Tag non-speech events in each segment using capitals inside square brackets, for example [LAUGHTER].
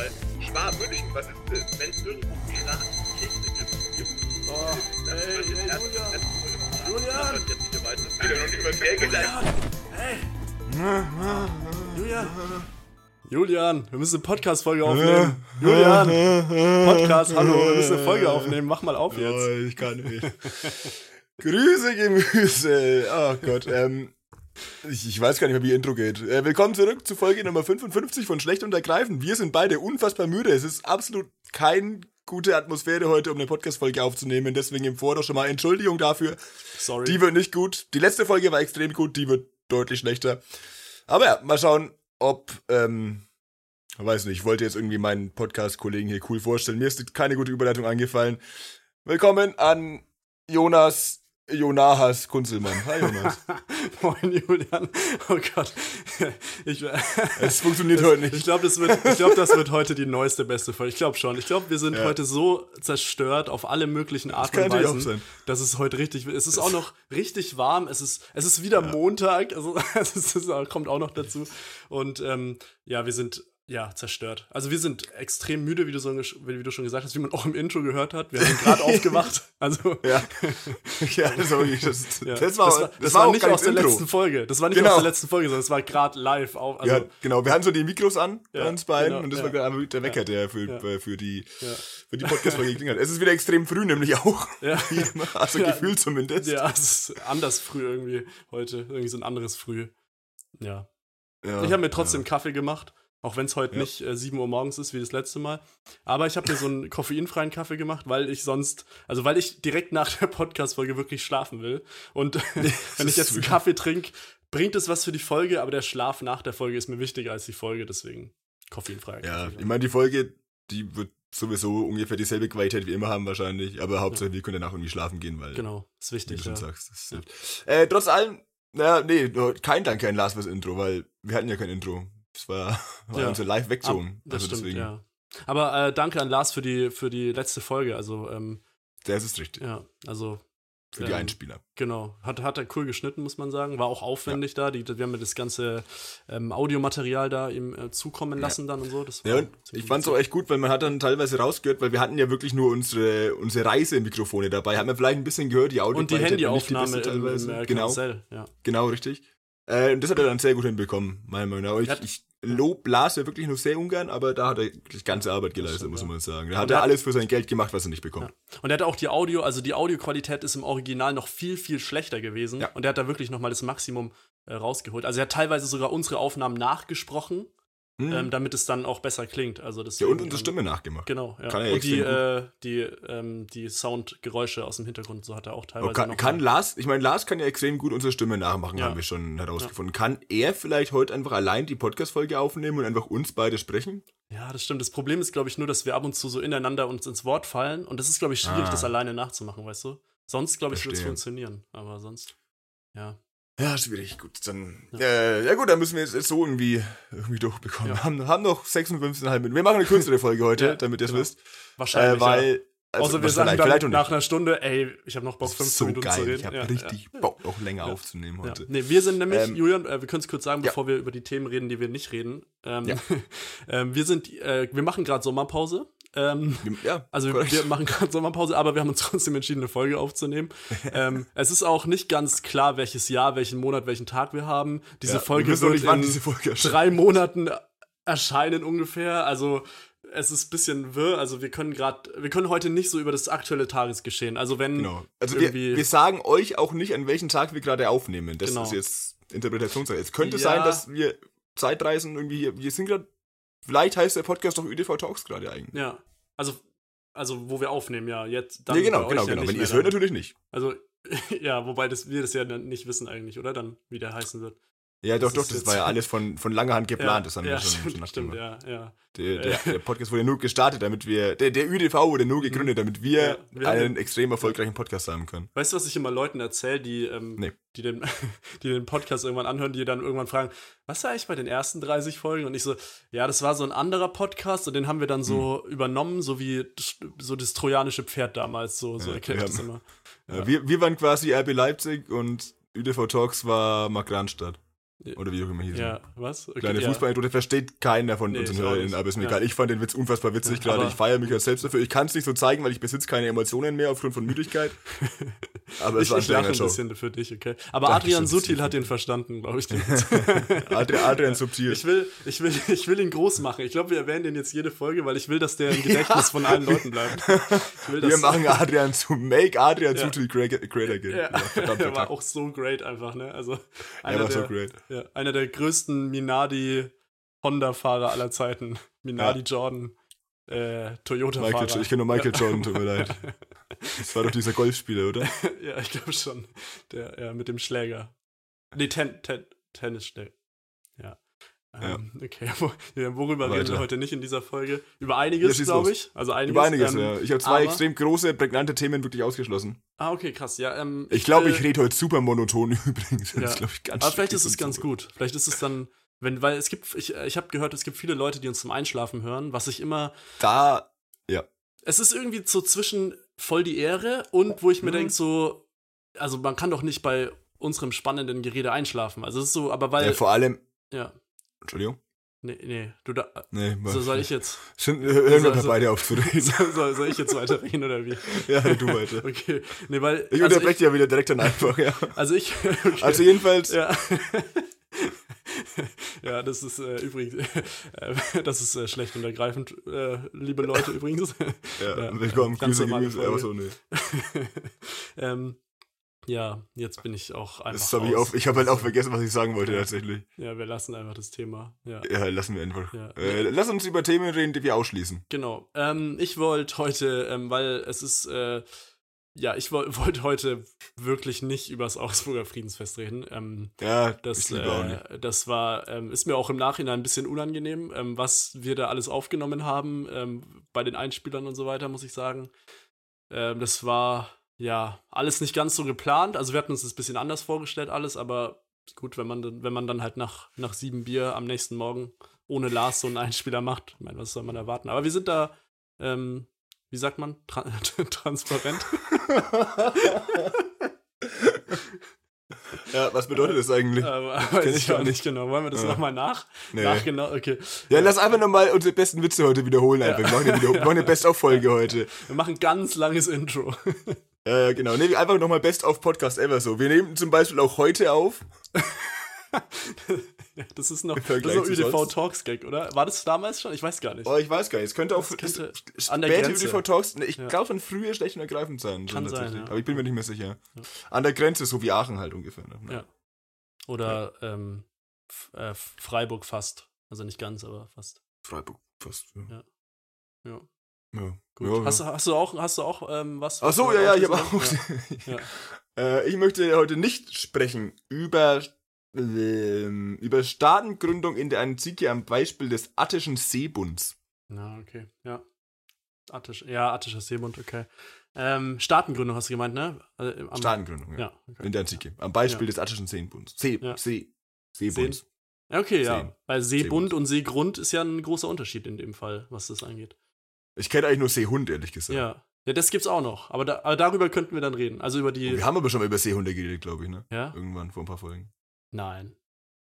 weil Schwab-München, was ist das? Wenn es irgendwie Piratenkiste gibt. Oh, Das ey, ey, erst- Julian. erst- Julian. Das wird jetzt nicht weiter. Ich will noch nicht über das Geld gesagt. Julian! Julian, wir müssen eine Podcast-Folge aufnehmen. Julian! Podcast, hallo, wir müssen eine Folge aufnehmen. Mach mal auf jetzt. Oh, ich kann nicht. Grüße, Gemüse. Oh Gott, ähm. Ich, ich weiß gar nicht mehr, wie Intro geht. Äh, willkommen zurück zu Folge Nummer 55 von Schlecht und Ergreifend. Wir sind beide unfassbar müde. Es ist absolut keine gute Atmosphäre heute, um eine Podcast-Folge aufzunehmen. Deswegen im Vorder schon mal Entschuldigung dafür. Sorry. Die wird nicht gut. Die letzte Folge war extrem gut, die wird deutlich schlechter. Aber ja, mal schauen, ob, ähm, weiß nicht, ich wollte jetzt irgendwie meinen Podcast-Kollegen hier cool vorstellen. Mir ist keine gute Überleitung eingefallen. Willkommen an Jonas Jonahas Kunzelmann. Hi [LAUGHS] Jonas. Moin, Julian. Oh Gott. Ich, Es funktioniert heute ich nicht. glaube, das, wird, ich glaub, das wird heute die neueste, beste Folge. Ich glaube schon. Ich glaube, wir sind Ja. heute so zerstört auf alle möglichen Arten und Weisen, sein. dass es heute richtig Es ist auch noch richtig warm. Es ist, es ist wieder Montag. Also, [LAUGHS] es ist, kommt auch noch dazu. Und ähm, ja, wir sind ja zerstört. Also wir sind extrem müde, wie du, so, wie du schon gesagt hast, wie man auch im Intro gehört hat. Wir sind [LAUGHS] gerade aufgewacht. Also Ja, [LAUGHS] ja das, war wirklich, das, [LAUGHS] ja. das war, das war, das war auch nicht aus der Intro. letzten Folge. Das war nicht Genau. aus der letzten Folge, sondern es war gerade live. Auf, also, ja, genau. Wir hatten so die Mikros an bei Ja, uns beiden genau, und das ja. war gerade der Wecker, der für, Ja. äh, für die, für die Podcast-Folge geklingelt hat. Es ist wieder extrem früh, nämlich auch. Ja. Also Ja. gefühlt zumindest. Ja, es ist anders früh irgendwie heute. Irgendwie so ein anderes Früh. Ja, Ich habe mir trotzdem Kaffee gemacht, auch wenn es heute Ja. nicht äh, 7 Uhr morgens ist wie das letzte Mal. Aber ich habe mir so einen [LAUGHS] koffeinfreien Kaffee gemacht, weil ich sonst, also weil ich direkt nach der Podcast-Folge wirklich schlafen will. Und [LAUGHS] wenn ich jetzt einen Kaffee trinke, bringt es was für die Folge, aber der Schlaf nach der Folge ist mir wichtiger als die Folge, deswegen koffeinfreier Ja, Kaffee. ich meine, die Folge, die wird sowieso ungefähr dieselbe Qualität wie immer haben wahrscheinlich, aber Hauptsache wir können danach irgendwie schlafen gehen, weil, genau, ist wie wichtig. du schon Ja. sagst, das Ja. Äh, trotz allem, naja, nee, kein Danke an Lars fürs Intro, weil wir hatten ja kein Intro. Das war, [LAUGHS] war Ja. unser live Ab, wegzogen. das Also stimmt, deswegen, ja. Aber äh, danke an Lars für die, für die letzte Folge. Also, ähm, das ist richtig. ja, also Für die ähm, Einspieler. Genau, hat, hat er cool geschnitten, muss man sagen. War auch aufwendig da. Die, wir haben ja das ganze ähm, Audiomaterial da ihm äh, zukommen lassen dann und so. Das Ja, und ich fand's auch echt gut, weil man hat dann teilweise rausgehört, weil wir hatten ja wirklich nur unsere, unsere Reisemikrofone dabei. Haben wir vielleicht ein bisschen gehört, die Audio Und die Handyaufnahme im, im teilweise. äh, genau, Karussell, ja. genau, richtig. Äh, und das hat er dann sehr gut hinbekommen, meiner Meinung nach. Ich, ich lob Lars ja wirklich nur sehr ungern, aber da hat er wirklich ganze Arbeit geleistet, stimmt, muss ja. man sagen. Da hat er alles für sein Geld gemacht, was er nicht bekommt. Und er hat auch die Audio, also die Audioqualität ist im Original noch viel, viel schlechter gewesen. Ja. Und er hat da wirklich nochmal das Maximum äh, rausgeholt. Also er hat teilweise sogar unsere Aufnahmen nachgesprochen, Hm. ähm, damit es dann auch besser klingt. Also das ja, und unsere Stimme nachgemacht. Genau, ja. Kann er und die, äh, die, ähm, die Soundgeräusche aus dem Hintergrund, so hat er auch teilweise Aber kann, kann Lars, ich meine, Lars kann ja extrem gut unsere Stimme nachmachen, Ja. haben wir schon herausgefunden. Kann er vielleicht heute einfach allein die Podcast-Folge aufnehmen und einfach uns beide sprechen? Ja, das stimmt. Das Problem ist, glaube ich, nur, dass wir ab und zu so ineinander uns ins Wort fallen. Und das ist, glaube ich, schwierig, Ah. das alleine nachzumachen, weißt du? Sonst, glaube ich, wird es funktionieren. Aber sonst, ja. Ja, schwierig. Gut, dann. Ja. Ja, äh, ja gut, dann müssen wir es jetzt so irgendwie, irgendwie durchbekommen. Ja. Wir haben, haben noch 56,5 Minuten. Wir machen eine kürzere Folge heute, Ja, damit ihr es genau. wisst. Wahrscheinlich. Äh, weil. ja. Außer wir sagen dann nach einer Stunde, ey, ich habe noch Bock, Das 15 ist so Minuten zu geil. reden. Ich habe ja, richtig Bock, noch länger Ja. aufzunehmen Ja. heute. Nee, wir sind nämlich, Ähm, Julian, äh, wir können es kurz sagen, ja. bevor wir über die Themen reden, die wir nicht reden. Ähm, Ja. [LAUGHS] ähm, wir sind, äh, wir machen gerade Sommerpause. Ähm, Ja, Also korrekt. wir machen gerade Sommerpause, aber wir haben uns trotzdem entschieden, eine Folge aufzunehmen. [LAUGHS] ähm, es ist auch nicht ganz klar, welches Jahr, welchen Monat, welchen Tag wir haben. Diese Ja, Folge wir wird in Folge drei Monaten erscheinen ungefähr. Also es ist ein bisschen wirr. Also wir können gerade, wir können heute nicht so über das aktuelle Tagesgeschehen. Also wenn Genau. Also wir, irgendwie wir sagen euch auch nicht, an welchem Tag wir gerade aufnehmen. Das Genau. ist jetzt Interpretationssache. Es könnte Ja. sein, dass wir Zeitreisen irgendwie hier, wir sind gerade, vielleicht heißt der Podcast doch ÖDV Talks gerade eigentlich. ja, also also wo wir aufnehmen, ja, jetzt dann nee, genau, genau, ja genau. Wenn ihr es hört, natürlich nicht. Also [LAUGHS] ja, wobei das, wir das ja dann nicht wissen eigentlich, oder? Dann, wie der heißen wird. Ja, doch, Das doch, das war ja [LAUGHS] alles von, von langer Hand geplant. ja, das haben ja, wir schon, stimmt, schon stimmt, ja, ja. Der, der, der Podcast wurde nur gestartet, damit wir, der, der ÜDV wurde nur gegründet, damit wir. Ja, wir einen extrem erfolgreichen Podcast haben können. Weißt du, was ich immer Leuten erzähle, die, ähm, Nee. die, den, [LAUGHS] die den Podcast irgendwann anhören, die dann irgendwann fragen, was war eigentlich bei den ersten 30 Folgen? Und ich so, ja, das war so ein anderer Podcast und den haben wir dann so Hm. übernommen, so wie das, so das trojanische Pferd damals, so, so Ja, erkläre ich wir das immer. Wir, wir waren quasi RB Leipzig und ÜDV Talks war Mark Ranstadt. Oder wie auch immer hieß. er. Ja, was? Okay, Kleine ja. Fußballanekdote versteht keiner von Nee, unseren Hörerinnen, aber ist mir Ja. egal. Ich fand den Witz unfassbar witzig Ja, gerade. Ich feiere mich ja selbst dafür. Ich kann es nicht so zeigen, weil ich besitze keine Emotionen mehr aufgrund von Müdigkeit. [LAUGHS] Aber es Ich, war ein ich lache ein bisschen für dich, okay? Aber Dankeschön, Adrian Sutil hat den verstanden, glaube ich. [LAUGHS] den- Adrian, Adrian Subtil. Ich will, ich will, ich will ihn groß machen. Ich glaube, wir erwähnen den jetzt jede Folge, weil ich will, dass der im [LAUGHS] Gedächtnis von allen Leuten bleibt. Wir machen Adrian zu Make Adrian Ja. Sutil great, great again. Ja, verdammt, der war auch so great einfach, ne? Also einer, war so great. Ja, einer der größten Minardi-Honda-Fahrer aller Zeiten. [LAUGHS] Minardi Jordan, äh, Toyota-Fahrer. Ich kenne nur Michael Jordan, tut mir leid. [LAUGHS] Das war doch dieser Golfspieler, oder? [LAUGHS] Ja, ich glaube schon. Der, ja, mit dem Schläger. Nee, Ten, Ten, Tennisschläger. Ja. Ähm, Okay, [LAUGHS] Wo- ja, worüber reden Weiter. wir heute nicht in dieser Folge? Über Ja, einiges, schieß glaube ich. Also einiges. Über einiges, ähm, ja. Ich habe zwei extrem große, prägnante Themen wirklich ausgeschlossen. Ah, okay, krass. Ja, ähm, Ich glaube, will- ich rede heute super monoton [LAUGHS] übrigens. Das Ja. ist, glaube ich, ganz Aber vielleicht ist es ganz so. gut. Vielleicht ist es dann, wenn, weil es gibt, ich, ich habe gehört, es gibt viele Leute, die uns zum Einschlafen hören, was ich immer, Da, ja. es ist irgendwie so zwischen voll die Ehre und wo ich mir Mhm. denke so, also man kann doch nicht bei unserem spannenden Gerede einschlafen. Also es ist so, aber weil, ja. Vor allem, ja, Entschuldigung. nee, nee, du da, Nee, so soll ich jetzt, Schon, hören wir Also- beide auf zu reden. soll, ich jetzt weiterreden oder wie? [LAUGHS] ja, du weiter. Okay, nee, weil, Ich also unterbreche dich ja wieder direkt dann einfach, ja. also ich, [LAUGHS] okay. Also jedenfalls, Ja. [LAUGHS] ja, das ist äh, übrigens, äh, das ist äh, schlecht und ergreifend, äh, liebe Leute übrigens. ja, ja, willkommen, Grüße, Grüße, aber so, nee. ähm, ja, jetzt bin ich auch einfach. Das hab ich, ich habe halt auch vergessen, was ich sagen wollte tatsächlich. Ja, wir lassen einfach das Thema. Ja, Ja, lassen wir einfach. Ja. Äh, lass uns über Themen reden, die wir ausschließen. genau. Ähm, ich wollte heute, ähm, weil es ist, äh, ja, ich woll- [LAUGHS] wollte heute wirklich nicht über das Augsburger Friedensfest reden. Ähm, Ja, Das, ich liebe auch nicht. äh, das war, ähm, ist mir auch im Nachhinein ein bisschen unangenehm, ähm, was wir da alles aufgenommen haben, ähm, bei den Einspielern und so weiter, muss ich sagen. Das war, ja, alles nicht ganz so geplant. Also wir hatten uns das ein bisschen anders vorgestellt, alles, aber gut, wenn man dann, wenn man dann halt nach, nach sieben Bier am nächsten Morgen ohne Lars so einen Einspieler macht, ich meine, was soll man erwarten? Aber wir sind da, ähm, wie sagt man, Tra [LAUGHS] transparent. Ja, was bedeutet das eigentlich? Aber kenn weiß ich ich gar auch nicht genau. Wollen wir das Ja. nochmal nach? Nee. Nach genau, okay. Ja, lass einfach nochmal unsere besten Witze heute wiederholen einfach. Wir machen eine, machen eine Best-of-Folge [LAUGHS] heute. Wir machen ein ganz langes Intro. [LAUGHS] Äh, genau. Nee, einfach nochmal Best-of-Podcast ever so. Wir nehmen zum Beispiel auch heute auf. Ja, [LAUGHS] das ist noch das ist noch sonst. Talks Gag, oder? War das damals schon? Ich weiß gar nicht. Oh, ich weiß gar nicht. Es könnte auch könnte an der Grenze. ÜDV Talks. Ne, ich Ja. glaube von früher schlecht und ergreifend sein. Kann sein, ja. Aber ich bin mir nicht mehr sicher. An der Grenze, so wie Aachen halt ungefähr. Ne? Ja. Oder ähm, äh, Freiburg fast. Also nicht ganz, aber fast. Freiburg fast. Ja. Ja. Ja. Gut. Ja, hast, ja. du, hast du auch, hast du auch ähm, was? Ach so, ja, ja, ich habe auch. Ja. [LAUGHS] äh, ich möchte heute nicht sprechen über, ähm, über Staatengründung in der Antike am Beispiel des Attischen Seebunds. Na, okay. Ja. Attisch, ja, Attischer Seebund, okay. Ähm, Staatengründung hast du gemeint, ne? Also, am- Staatengründung, ja. Ja, okay. In der Antike. Am Beispiel Ja. des Attischen Seebunds. See, Ja. See, Seebunds. Ja, Okay, ja. Seen. Weil Seebund Seebund. und Seegrund ist ja ein großer Unterschied in dem Fall, was das angeht. Ich kenne eigentlich nur Seehund, ehrlich gesagt. Ja. Ja, das gibt's auch noch. Aber, da, aber darüber könnten wir dann reden. Also über die. Wir haben aber schon mal über Seehunde geredet, glaube ich, ne? ja? Irgendwann vor ein paar Folgen. Nein.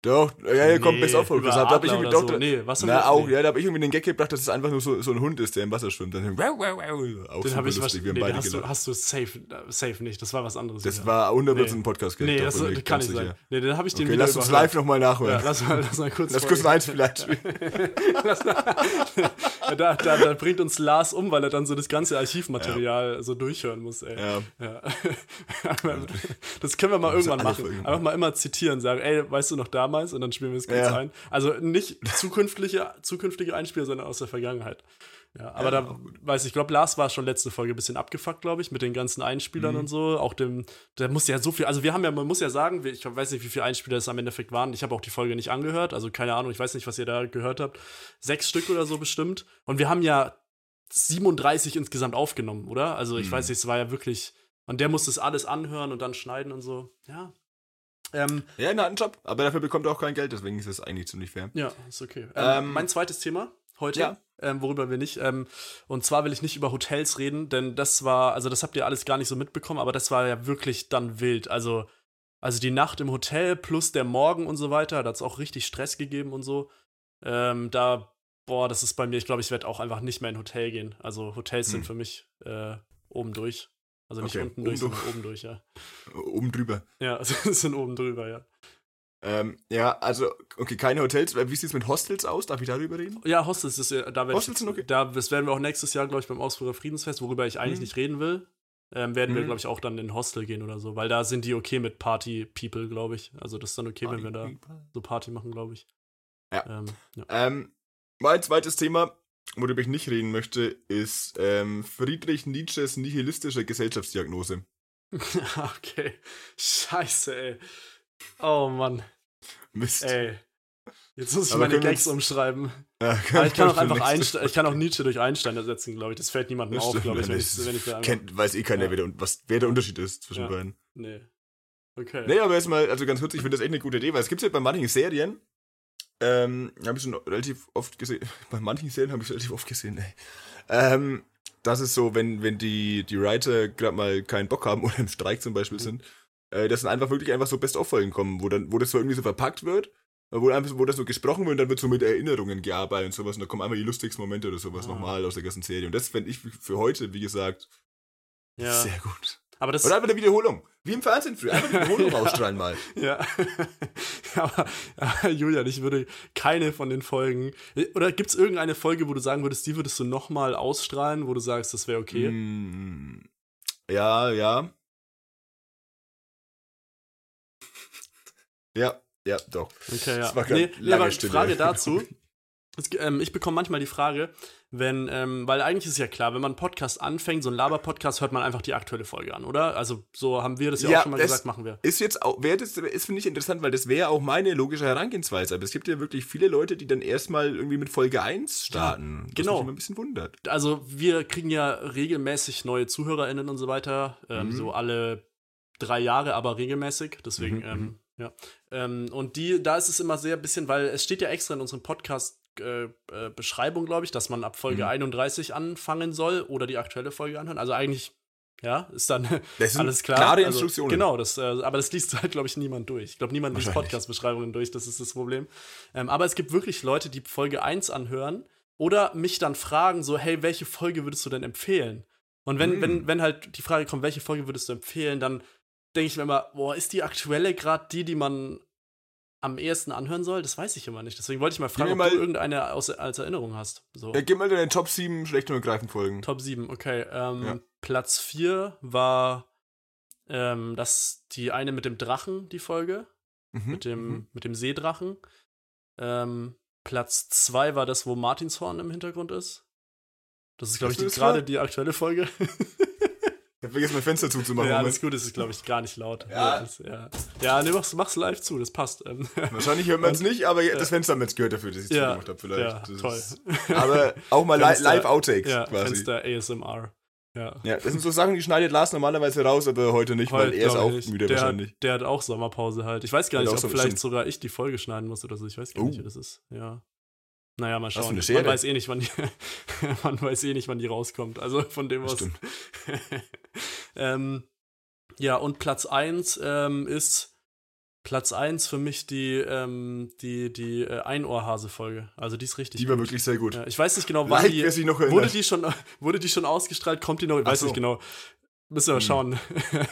Doch, ja, ja, kommt Nee, best auf. über Das hab ich irgendwie doch. so. Nee, was Na, auch, nee. ja, da habe ich irgendwie den Gag gebracht, dass es einfach nur so, so ein Hund ist, der im Wasser schwimmt. Dann, wow, wow, wow. Auch Den habe ich lustig. was, Wir nee, beide hast, du, hast du safe, safe nicht. Das war was anderes. Das wieder. war 100% Nee. ein podcast Nee, doch, das mir kann nicht sein. sicher. Nee, den habe ich den Okay, lass uns live nochmal nachhören. Ja, lass mal, lass mal [LAUGHS] kurz. lass kurz ein Einspieler einspielen. [LAUGHS] Lass [LAUGHS] da, da, da bringt uns Lars um, weil er dann so das ganze Archivmaterial so durchhören muss, ey. Ja. Ja. [LAUGHS] das können wir mal irgendwann machen. Folgen. Einfach mal immer zitieren, sagen, ey, weißt du noch damals? Und dann spielen wir es kurz Ja. ein. Also nicht zukünftige, zukünftige Einspieler, sondern aus der Vergangenheit. Ja, aber Ja, da weiß ich, ich glaube, Lars war schon letzte Folge ein bisschen abgefuckt, glaube ich, mit den ganzen Mhm. Einspielern und so. Auch dem, der muss ja so viel, also wir haben ja, man muss ja sagen, ich weiß nicht, wie viele Einspieler es am Endeffekt waren. Ich habe auch die Folge nicht angehört, also keine Ahnung, ich weiß nicht, was ihr da gehört habt. Sechs Stück oder so bestimmt. Und wir haben ja 37 insgesamt aufgenommen, oder? Also ich Mhm. weiß nicht, es war ja wirklich, und der musste es alles anhören und dann schneiden und so. Ja. Ähm, Ja, na, ein Job. Aber dafür bekommt er auch kein Geld, deswegen ist es eigentlich ziemlich fair. ja, ist okay. Ähm, Ähm, mein zweites Thema heute, ja. ähm, worüber wir nicht, ähm, und zwar will ich nicht über Hotels reden, denn das war, also das habt ihr alles gar nicht so mitbekommen, aber das war ja wirklich dann wild. Also also die Nacht im Hotel plus der Morgen und so weiter, da hat es auch richtig Stress gegeben und so. Ähm, da, boah, das ist bei mir, ich glaube, ich werde auch einfach nicht mehr in ein Hotel gehen. Also Hotels sind Hm. für mich äh, oben durch. Also nicht Okay, unten oben durch, durch. sondern oben durch, ja. [LAUGHS] Oben drüber. Ja, [LAUGHS] also es sind oben drüber, ja. Ähm, ja, also, okay, keine Hotels. Wie sieht es mit Hostels aus? Darf ich darüber reden? Ja, Hostels ist da werde ich, Hostels sind okay. da, das werden wir auch nächstes Jahr, glaube ich, beim Augsburger Friedensfest, worüber ich eigentlich Mhm. nicht reden will, ähm, werden wir, Mhm. glaube ich, auch dann in Hostel gehen oder so, weil da sind die okay mit Party-People, glaube ich. Also das ist dann okay, wenn wir da so Party machen, glaube ich. Ja. Ähm, ja. Ähm, mein zweites Thema, worüber ich nicht reden möchte, ist ähm, Friedrich Nietzsches nihilistische Gesellschaftsdiagnose. [LAUGHS] okay. Scheiße, ey. Oh Mann. Mist. Ey. Jetzt muss ich Aber meine Gags umschreiben. [LAUGHS] Ja, Aber ich kann auch einfach Einstein, ich kann auch Nietzsche durch Einstein ersetzen, glaube ich. Das fällt niemandem Das auf, glaube ich, wenn ich, wenn ich da kennt, weiß eh keiner, Ja. wer, der, was, wer der Unterschied ist zwischen Ja. beiden. Nee. Okay. Nee, aber erstmal, also ganz kurz, ich finde das echt eine gute Idee, weil es gibt ja bei manchen Serien, ähm, habe ich schon relativ oft gesehen, [LAUGHS] bei manchen Serien habe ich relativ oft gesehen, ey. Ähm, das ist so, wenn, wenn die, die Writer gerade mal keinen Bock haben [LAUGHS] oder im Streik zum Beispiel Mhm. sind, äh, dass dann einfach wirklich einfach so Best-of-Folgen kommen, wo dann, wo das so irgendwie so verpackt wird, äh, wo einfach, wo das so gesprochen wird und dann wird so mit Erinnerungen gearbeitet und sowas und da kommen einfach die lustigsten Momente oder sowas Ah. nochmal aus der ganzen Serie. Und das fände ich für heute, wie gesagt, ja. sehr gut. Aber das Oder einfach eine Wiederholung. Wie im Fernsehen früher. Einfach eine Wiederholung [LAUGHS] Ja. ausstrahlen mal. Ja. [LAUGHS] aber, aber Julian, ich würde keine von den Folgen. Oder gibt es irgendeine Folge, wo du sagen würdest, die würdest du nochmal ausstrahlen, wo du sagst, das wäre okay? Mm, Ja, ja. Ja, ja, doch. Okay, ja. Das nee, nee, aber Stille. Frage dazu. [LAUGHS] Es, ähm, ich bekomme manchmal die Frage, wenn, ähm, weil eigentlich ist ja klar, wenn man einen Podcast anfängt, so ein Laber-Podcast, hört man einfach die aktuelle Folge an, oder? Also so haben wir das ja, Ja, auch schon mal gesagt, machen wir. Ist jetzt auch, wäre das, ist finde ich interessant, weil das wäre auch meine logische Herangehensweise. Aber es gibt ja wirklich viele Leute, die dann erstmal irgendwie mit Folge 1 starten. was genau. mich immer ein bisschen wundert. Also wir kriegen ja regelmäßig neue ZuhörerInnen und so weiter, ähm, Mhm. so alle drei Jahre, aber regelmäßig. Deswegen, Mhm, ähm, ja. Ähm, und die, da ist es immer sehr bisschen, weil es steht ja extra in unserem Podcast. Äh, äh, Beschreibung, glaube ich, dass man ab Folge Mhm. 31 anfangen soll oder die aktuelle Folge anhören. Also eigentlich, ja, ist dann [LAUGHS] alles klar. klare Also, Instruktionen. Genau, das, äh, aber das liest halt, glaube ich, niemand durch. Ich glaube, niemand liest. Podcast-Beschreibungen durch, das ist das Problem. Ähm, aber es gibt wirklich Leute, die Folge 1 anhören oder mich dann fragen, so, hey, welche Folge würdest du denn empfehlen? Und wenn, Hm. wenn, wenn halt die Frage kommt, welche Folge würdest du empfehlen, dann denke ich mir immer, boah, ist die aktuelle gerade die, die man am ehesten anhören soll? Das weiß ich immer nicht. Deswegen wollte ich mal fragen, ob mal- du irgendeine aus, als Erinnerung hast. So. Ja, gib mal deine Top 7 schlecht und ergreifend Folgen. Top 7, okay. Ähm, Ja. Platz 4 war ähm, das, die eine mit dem Drachen, die Folge. Mhm, Mit dem, mhm. mit dem Seedrachen. Ähm, Platz 2 war das, wo Martinshorn im Hintergrund ist. Das ist, glaube ich, gerade die aktuelle Folge. [LAUGHS] Ich hab vergessen, mein Fenster zuzumachen. ja, alles gut, das ist, glaube ich, gar nicht laut. Ja. Das, ja. ja, nee, mach's, mach's live zu, das passt. Ähm, Wahrscheinlich hört man es nicht, aber das Fenster haben wir jetzt gehört dafür, dass ich es Ja, zugemacht habe vielleicht. ja, toll. Ist, aber auch mal [LAUGHS] Fenster- Live-Outtakes ja, quasi. Fenster ASMR. Ja. Ja, das sind so Sachen, die schneidet Lars normalerweise raus, aber heute nicht, weil Heute, er ist auch ich, müde der wahrscheinlich. Der hat auch Sommerpause halt. Ich weiß gar nicht, ob vielleicht sogar ich die Folge schneiden muss oder so. Ich weiß gar Oh. nicht, wie das ist. Ja. Naja, mal schauen. Man weiß eh nicht, wann die, [LAUGHS] man weiß eh nicht, wann die rauskommt. Also von dem stimmt. [LAUGHS] ähm, ja, und Platz 1 ähm, ist Platz 1 für mich die, ähm, die, die äh, Einohrhase-Folge. Also die ist richtig Die war gut. wirklich sehr gut. Ja, ich weiß nicht genau, wann Like, die. noch Wurde die, schon, wurde die schon ausgestrahlt? Kommt die noch? Ich Ach weiß so. nicht genau. Müssen wir mal Hm. schauen.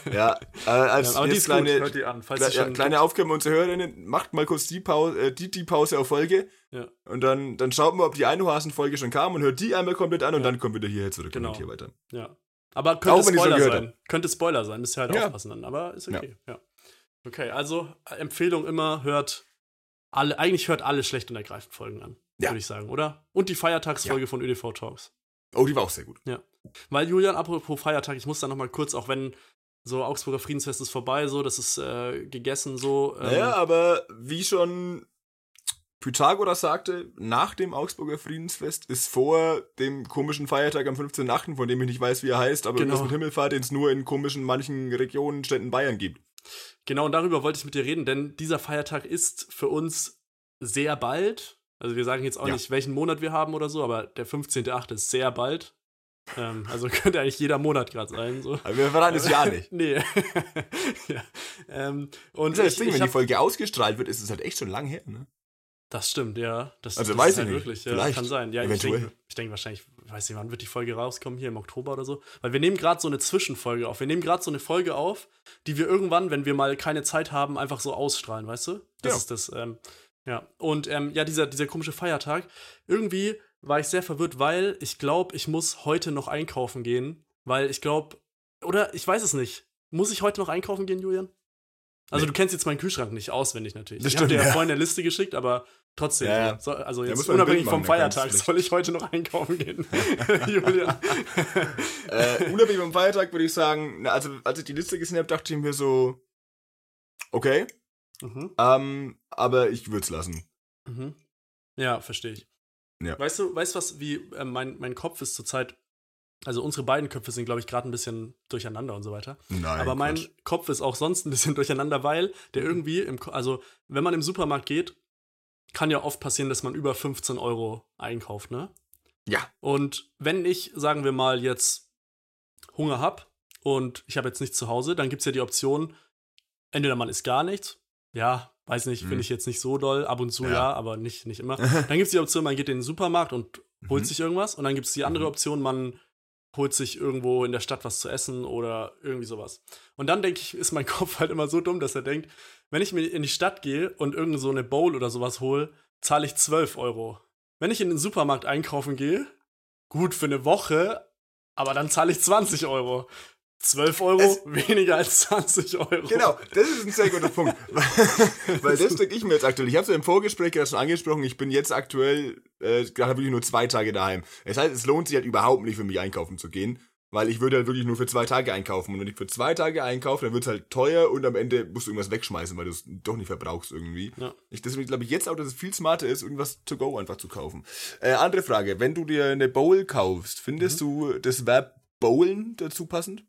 [LAUGHS] Ja, äh, als Ja, aber die jetzt ist gut. kleine, Hört die an. Falls Kle ja, kleine Aufgabe unsere Hörerinnen, macht mal kurz die Pause, äh, die, die Pause auf Folge. Ja. Und dann, dann schaut mal, ob die Einohasen-Folge schon kam und hört die einmal komplett an und Ja. dann kommt wieder hierher zurück Genau. und hier weiter. Ja. Aber Auch könnte so Spoiler sein. Könnte Spoiler sein, müsst ihr halt Ja. aufpassen dann. Aber ist okay. Ja. Okay, also äh, Empfehlung immer, hört alle, eigentlich hört alle schlecht und ergreifend Folgen an, Ja. würde ich sagen, oder? Und die Feiertagsfolge von ÖDV Talks. Oh, die war auch sehr gut. Weil Julian, apropos Feiertag, ich muss da nochmal kurz, auch wenn so Augsburger Friedensfest ist vorbei, so, das ist äh, gegessen, so. Ähm, Naja, aber wie schon Pythagoras sagte, nach dem Augsburger Friedensfest ist vor dem komischen Feiertag am 15.8., von dem ich nicht weiß, wie er heißt, aber Genau. mit Himmelfahrt, den es nur in komischen manchen Regionen, Städten Bayern gibt. Genau, und darüber wollte ich mit dir reden, denn dieser Feiertag ist für uns sehr bald. Also wir sagen jetzt auch Ja. nicht, welchen Monat wir haben oder so, aber der 15.8. ist sehr bald. Ähm, also [LAUGHS] könnte eigentlich jeder Monat gerade sein. So. Aber wir verraten das ja nicht. [LAUGHS] Nee. [LAUGHS] ja. ähm, und Das ist das ich, Ding, ich wenn die Folge ausgestrahlt wird, ist es halt echt schon lang her, ne? Das stimmt, ja. Das, Also das weiß ist ich halt nicht. wirklich. Ja, Vielleicht. kann sein. Ja, ich Eventuell. denke ich denk wahrscheinlich, weiß nicht, wann wird die Folge rauskommen, hier im Oktober oder so. Weil wir nehmen gerade so eine Zwischenfolge auf. Wir nehmen gerade so eine Folge auf, die wir irgendwann, wenn wir mal keine Zeit haben, einfach so ausstrahlen, weißt du? Das Ja. ist das, ähm, ja. Und ähm, ja, dieser, dieser komische Feiertag, irgendwie war ich sehr verwirrt, weil ich glaube, ich muss heute noch einkaufen gehen, weil ich glaube, oder ich weiß es nicht. Muss ich heute noch einkaufen gehen, Julian? Also Nee. du kennst jetzt meinen Kühlschrank nicht auswendig natürlich. Das ich habe dir ja, ja. vorhin eine Liste geschickt, aber trotzdem. Ja, ja. So, also jetzt unabhängig vom Feiertag soll ich heute noch einkaufen gehen. [LAUGHS] [LAUGHS] Julian. [LAUGHS] Äh, unabhängig vom Feiertag würde ich sagen, na, also als ich die Liste gesehen habe, dachte ich mir so, okay, Mhm. ähm, aber ich würde es lassen. Mhm. Ja, verstehe ich. Ja. Weißt du, weißt du was, wie äh, mein, mein Kopf ist zurzeit, also unsere beiden Köpfe sind, glaube ich, gerade ein bisschen durcheinander und so weiter. Nein. Aber mein Quatsch. Kopf ist auch sonst ein bisschen [LAUGHS] durcheinander, weil der irgendwie im, also wenn man im Supermarkt geht, kann ja oft passieren, dass man über 15 Euro einkauft, ne? Ja. Und wenn ich, sagen wir mal, jetzt Hunger hab und ich habe jetzt nichts zu Hause, dann gibt es ja die Option, entweder man isst gar nichts, ja, weiß nicht, Mhm. finde ich jetzt nicht so doll, ab und zu ja, Ja. aber nicht, nicht immer. Dann gibt es die Option, man geht in den Supermarkt und holt Mhm. sich irgendwas und dann gibt es die andere Mhm. Option, man holt sich irgendwo in der Stadt was zu essen oder irgendwie sowas. Und dann denke ich, ist mein [LAUGHS] Kopf halt immer so dumm, dass er denkt, wenn ich mir in die Stadt gehe und irgend so eine Bowl oder sowas hole, zahle ich 12 Euro. Wenn ich in den Supermarkt einkaufen gehe, gut für eine Woche, aber dann zahle ich 20 Euro. 12 Euro Es- weniger als 20 Euro. Genau, das ist ein sehr guter Punkt. [LAUGHS] Weil das denke ich mir jetzt aktuell. Ich habe es ja im Vorgespräch gerade schon angesprochen, ich bin jetzt aktuell äh, gerade wirklich nur zwei Tage daheim. Das heißt, es lohnt sich halt überhaupt nicht für mich einkaufen zu gehen, weil ich würde halt wirklich nur für zwei Tage einkaufen. Und wenn ich für zwei Tage einkaufe, dann wird es halt teuer und am Ende musst du irgendwas wegschmeißen, weil du es doch nicht verbrauchst irgendwie. Ja. Ich, deswegen glaube ich jetzt auch, dass es viel smarter ist, irgendwas to go einfach zu kaufen. Äh, andere Frage, wenn du dir eine Bowl kaufst, findest du das Verb bowlen dazu passend?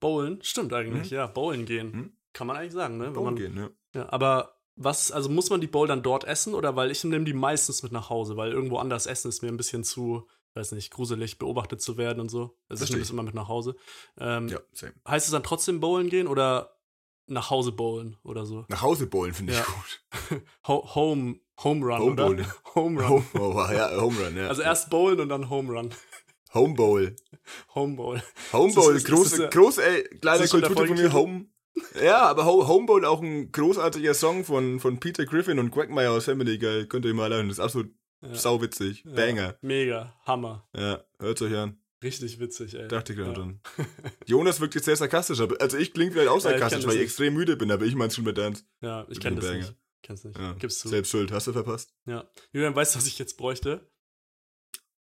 Bowlen, stimmt eigentlich, ja. Bowlen gehen. Mhm. Kann man eigentlich sagen, ne? Wenn Bowlen man, gehen, ne? Ja, aber was, also muss man die Bowl dann dort essen oder weil ich nehme die meistens mit nach Hause, weil irgendwo anders essen ist mir ein bisschen zu, weiß nicht, gruselig, beobachtet zu werden und so. Also ich nehme das immer mit nach Hause. Ähm, Ja, same. Heißt es dann trotzdem bowlen gehen oder nach Hause bowlen oder so? Nach Hause bowlen finde ich Ja. gut. [LAUGHS] Ho home, Home Run, Home oder? bowlen. [LAUGHS] Home Run. Home, oh, ja, Home Run, ja. Also erst bowlen und dann Home Run. Home Bowl. Home Bowl. Home Ist Bowl, das- ist groß, das der- groß, ey, kleiner das schon der Kulturtipp von mir, Home. Ja, aber Ho- Home Bowl auch ein großartiger Song von, von Peter Griffin und Quagmire aus Family Guy. Könnt ihr mal hören, das ist absolut Ja. sauwitzig. Ja, Banger. Mega, Hammer. Ja, hört's euch an. Richtig witzig, ey. Dachte ich gerade ja. dran. Jonas wirkt jetzt sehr sarkastisch, aber, also ich klinge vielleicht auch Ja, sarkastisch, das weil ich nicht. extrem müde bin, aber ich mein's schon mit ernst. Ja, ich kenne das Banger. nicht. Kenn's nicht. Ja. Gibst du. Selbst schuld, hast du verpasst? Ja. Julian, weißt du, was ich jetzt bräuchte?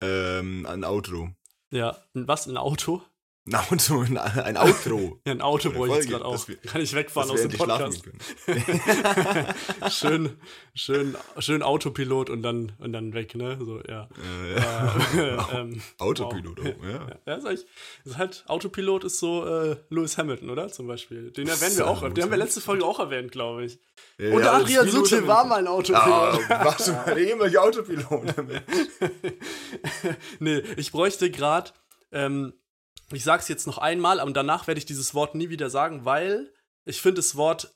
Ähm, ein Outro. Ja, was? Ein Auto? Ein Auto, ein, ein Outro. [LAUGHS] Ja, ein Auto brauche ich jetzt gerade auch. wir- Kann ich wegfahren aus dem Podcast. [LAUGHS] schön, schön, schön Autopilot und dann, und dann weg, ne? So, ja. Äh, ja. Äh, [LAUGHS] ähm, Autopilot, wow. oh, ja. Ja, ist, eigentlich, ist halt, Autopilot ist so äh, Lewis Hamilton, oder? Zum Beispiel. Den erwähnen wir So, auch. Den haben wir letzte Folge auch erwähnt, glaube ich. Ja, Und ja, Adrian Sutil war mal ein Autopilot. Was du der ehemalige Autopilot. nee, ich bräuchte gerade, ähm, ich sag's jetzt noch einmal, aber danach werde ich dieses Wort nie wieder sagen, weil ich finde, das Wort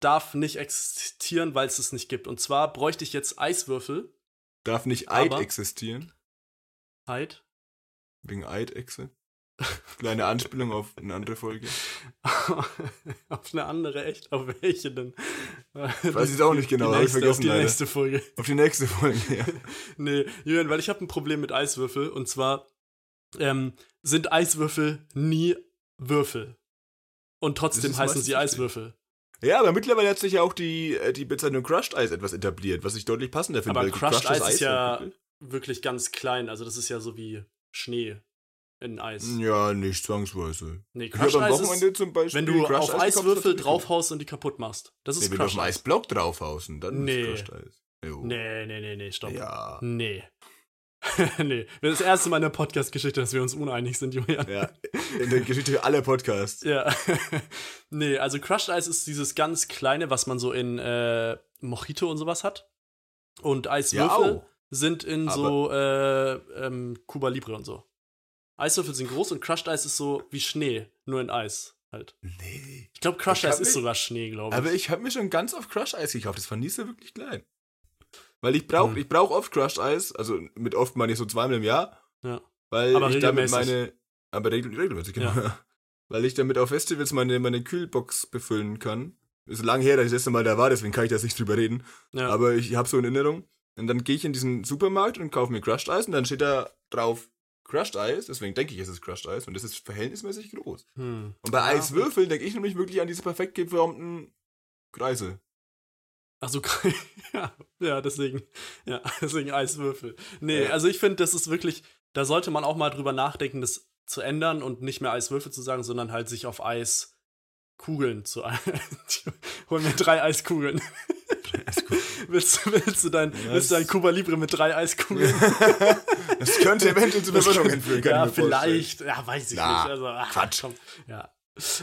darf nicht existieren, weil es es nicht gibt. Und zwar bräuchte ich jetzt Eiswürfel. Darf nicht Eid existieren? Eid. Wegen Eidechse? Kleine Anspielung auf eine andere Folge. [LAUGHS] auf eine andere, echt? Auf welche denn? Weiß ich auch nicht genau, Die hab ich nächste, auf vergessen die leider. nächste Folge. Auf die nächste Folge, ja. [LAUGHS] Nee, Julian, weil ich habe ein Problem mit Eiswürfel. Und zwar ähm, sind Eiswürfel nie Würfel. Und trotzdem heißen sie. Eiswürfel. Ja, aber mittlerweile hat sich ja auch die, äh, die Bezeichnung Crushed Eis etwas etabliert, was ich deutlich passender finde. Aber weil Crushed gecrushtes Eis ist ja wirklich- ganz klein. Also das ist ja so wie Schnee in Eis. Ja, nicht zwangsweise. Nee, Crushed Eis Wochenende ist, zum Beispiel. wenn du Crushed auf Eis Eiswürfel draufhaust und die kaputt machst. Das ist Nee, wenn du auf Crushed Eis. Eisblock draufhausen, dann Nee. ist Crushed Eis. Jo. Nee, nee, nee, nee, stopp. Ja. Nee. [LAUGHS] nee. Das ist das erste Mal in der Podcast-Geschichte, dass wir uns uneinig sind, Julian. Ja, in der Geschichte aller Podcasts. Ja. [LAUGHS] nee, also Crushed Eis ist dieses ganz kleine, was man so in äh, Mojito und sowas hat. Und Eiswürfel au. sind in Aber- so äh, ähm, Cuba Libre und so. Eiswürfel sind groß und Crushed Eis ist so wie Schnee, nur in Eis halt. Nee. Ich glaube, Crushed Ich Eis ist sogar Schnee, glaube ich. Aber ich habe mir schon ganz oft Crush Eis gekauft. Das fand nie so wirklich klein. Weil ich brauche Hm. ich brauch oft Crushed Eis. Also mit oft meine ich so zweimal im Jahr. Ja. Weil Aber ich damit meine. Aber regel, regelmäßig, genau. [LAUGHS] Weil ich damit auf Festivals meine, meine Kühlbox befüllen kann. Ist lang her, dass ich das letzte Mal da war, deswegen kann ich das nicht drüber reden. ja. Aber ich habe so in Erinnerung. Und dann gehe ich in diesen Supermarkt und kaufe mir Crushed Eis und dann steht da drauf Crushed Eis. Deswegen denke ich, es ist Crushed Eis und das ist verhältnismäßig groß. hm. Und bei Ja, Eiswürfeln denke ich nämlich wirklich an diese perfekt geformten Kreise. Ach so, [LAUGHS] ja, ja, deswegen, ja, [LAUGHS] deswegen Eiswürfel. Nee, Ja. also ich finde, das ist wirklich, da sollte man auch mal drüber nachdenken, das zu ändern und nicht mehr Eiswürfel zu sagen, sondern halt sich auf Eiskugeln zu [LAUGHS] Hol mir drei Eiskugeln. willst, du- willst du dein, Ja, willst du ein das- Cuba Libre mit drei Eiskugeln? Das könnte eventuell zu Verwirrungen führen, kann ja, ich mir vorstellen. vielleicht. Ja, weiß ich Na, nicht. Also, ach, Quatsch. Komm, ja.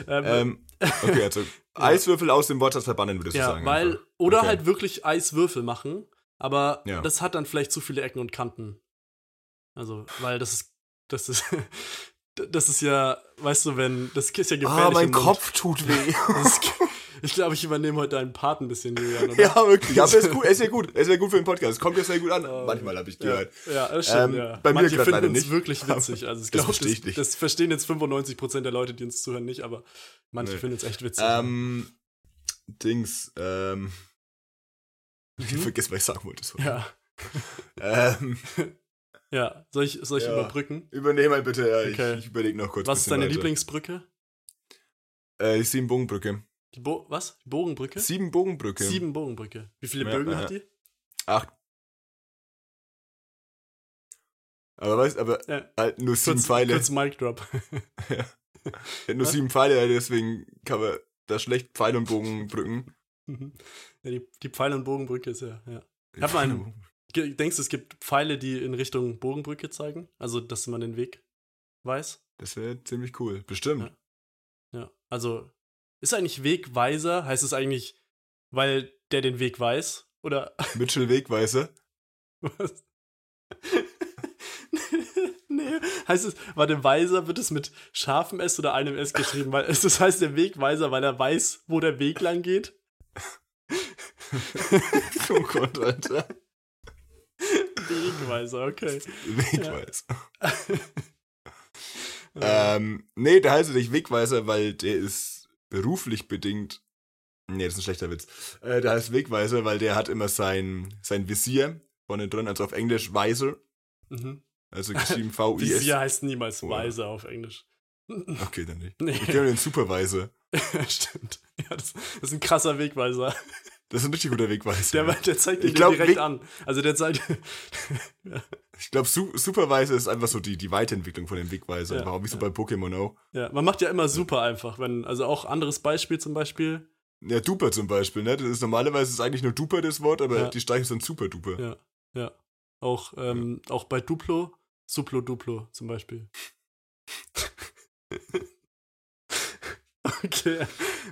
Ähm, Ähm, okay, also Eiswürfel aus dem Wortschatz verbannen, würdest du ja, sagen. weil, einfach. oder Okay. halt wirklich Eiswürfel machen, aber Ja. das hat dann vielleicht zu viele Ecken und Kanten. Also, weil das ist, das ist, [LAUGHS] das ist ja, weißt du, wenn, das ist ja gefährlich. Ah, mein. Kopf tut weh. [LAUGHS] Das ist, ich glaube, ich übernehme heute deinen Part ein bisschen, Julian, oder? [LAUGHS] ja, wirklich. Aber ist gut, ist ja gut. Ist ja gut für den Podcast. Es kommt ja sehr gut an. Oh. Manchmal habe ich Ja, gehört. ja, das stimmt, Ähm, ja. bei mir Manche leider finden nicht. wirklich witzig. Also ich Das glaube, das, nicht. das verstehen jetzt 95% der Leute, die uns zuhören, nicht, aber manche Nee. finden es echt witzig. Ähm, Dings, ähm. Ich Mhm. vergesse, was ich sagen wollte. sorry. ja, Ähm, [LAUGHS] ja. Soll ich, soll ich Ja. überbrücken? übernehme mal bitte, ja, Okay. ich, ich überlege noch kurz. Was ist deine weiter. Lieblingsbrücke? Äh, die Siebenbogenbrücke. Die Bo was? Die Bogenbrücke? Siebenbogenbrücke. Sieben Bogenbrücke. Wie viele Ja, Bögen ja. hat die? Acht. Aber weißt, aber Ja. halt nur sieben Kurz, Pfeile. kurz Mic Drop. [LAUGHS] [LAUGHS] Ja, nur Was? sieben Pfeile, deswegen kann man da schlecht Pfeil und Bogen brücken. ja, die, die Pfeil- und Bogenbrücke ist ja, ja. Ich hab mal einen- [LAUGHS] Denkst du, es gibt Pfeile, die in Richtung Bogenbrücke zeigen? Also, dass man den Weg weiß? Das wäre ziemlich cool. Bestimmt. Ja. Ja. Also, ist eigentlich Wegweiser? Heißt es eigentlich, weil der den Weg weiß? Oder [LAUGHS] Mitchell Wegweiser. was? [LAUGHS] nee, heißt es, war der Weiser, wird es mit scharfem S oder einem S geschrieben? Weil, es- das heißt der Wegweiser, weil er weiß, wo der Weg lang geht? [LAUGHS] oh Gott, Alter. Wegweiser, okay. Wegweiser. Ähm, nee, der heißt nicht Wegweiser, weil der ist beruflich bedingt. Nee, das ist ein schlechter Witz. Äh, der heißt Wegweiser, weil der hat immer sein, sein Visier vorne drin, also auf Englisch Weiser. Mhm. Also [LAUGHS] geschrieben V-I-S. Visier heißt niemals Oder- Weiser auf Englisch. [LAUGHS] Okay, dann nicht. Nee. Ich kenne den Supervisor. [LAUGHS] Stimmt. Ja, das, das ist ein krasser Wegweiser. Das ist ein richtig guter Wegweiser. Der, der zeigt ihn glaub, direkt Weg- an. Also der zeigt. [LAUGHS] Ich glaube, Su Supervisor ist einfach so die, die Weiterentwicklung von dem Wegweiser. Ja, auch wie so ja. bei Pokémon auch. ja, man macht ja immer super einfach. Wenn, also auch anderes Beispiel zum Beispiel. Ja, Duper zum Beispiel, ne? Das ist normalerweise ist eigentlich nur Duper das Wort, aber Ja. die streichen es dann Super Duper. Ja. Ja. Auch, ähm, auch bei Duplo. Suplo Duplo zum Beispiel. [LAUGHS] okay.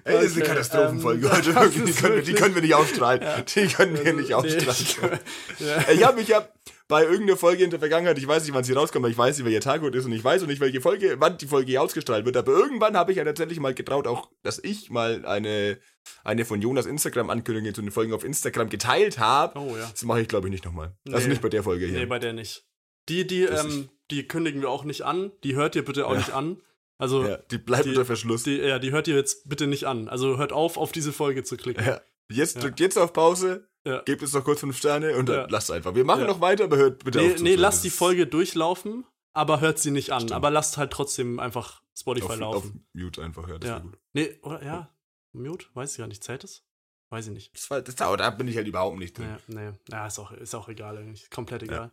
Ey, das ist eine Katastrophenfolge ähm, heute. [LAUGHS] Wirklich. Die können, wir, die können wir nicht ausstrahlen. Ja. Die können wir nicht Also, ausstrahlen. ich- ja. [LAUGHS] Ich habe mich ja bei irgendeiner Folge in der Vergangenheit, ich weiß nicht, wann sie rauskommt, aber ich weiß nicht, welcher Tag heute ist und ich weiß auch nicht, welche Folge, wann die Folge hier ausgestrahlt wird. Aber irgendwann habe ich ja tatsächlich mal getraut, auch, dass ich mal eine, eine von Jonas Instagram-Ankündigung zu den Folgen auf Instagram geteilt habe. Oh ja. Das mache ich, glaube ich, nicht nochmal. Also Nee. nicht bei der Folge hier. Nee, bei der nicht. Die, die, Das ähm, die kündigen wir auch nicht an. Die hört ihr bitte auch Ja. nicht an. Also, ja, die bleibt Die- unter Verschluss. die, ja, die hört ihr jetzt bitte nicht an. Also hört auf, auf diese Folge zu klicken. ja. Jetzt Ja. drückt jetzt auf Pause, Ja. gebt uns noch kurz fünf Sterne und dann Ja. lasst einfach. Wir machen Ja. noch weiter, aber hört bitte Nee, auf. nee, lasst die Folge durchlaufen, aber hört sie nicht an. Stimmt. Aber lasst halt trotzdem einfach Spotify auf, auf laufen. Mute einfach, ja, das Ja. wäre gut. Nee, oder ja. Mute? Weiß ich gar nicht. Zählt es? Weiß ich nicht. Das, war, das dauert, da bin ich halt überhaupt nicht drin. Nee, nee. Ja, ist auch, ist auch egal eigentlich. Komplett egal.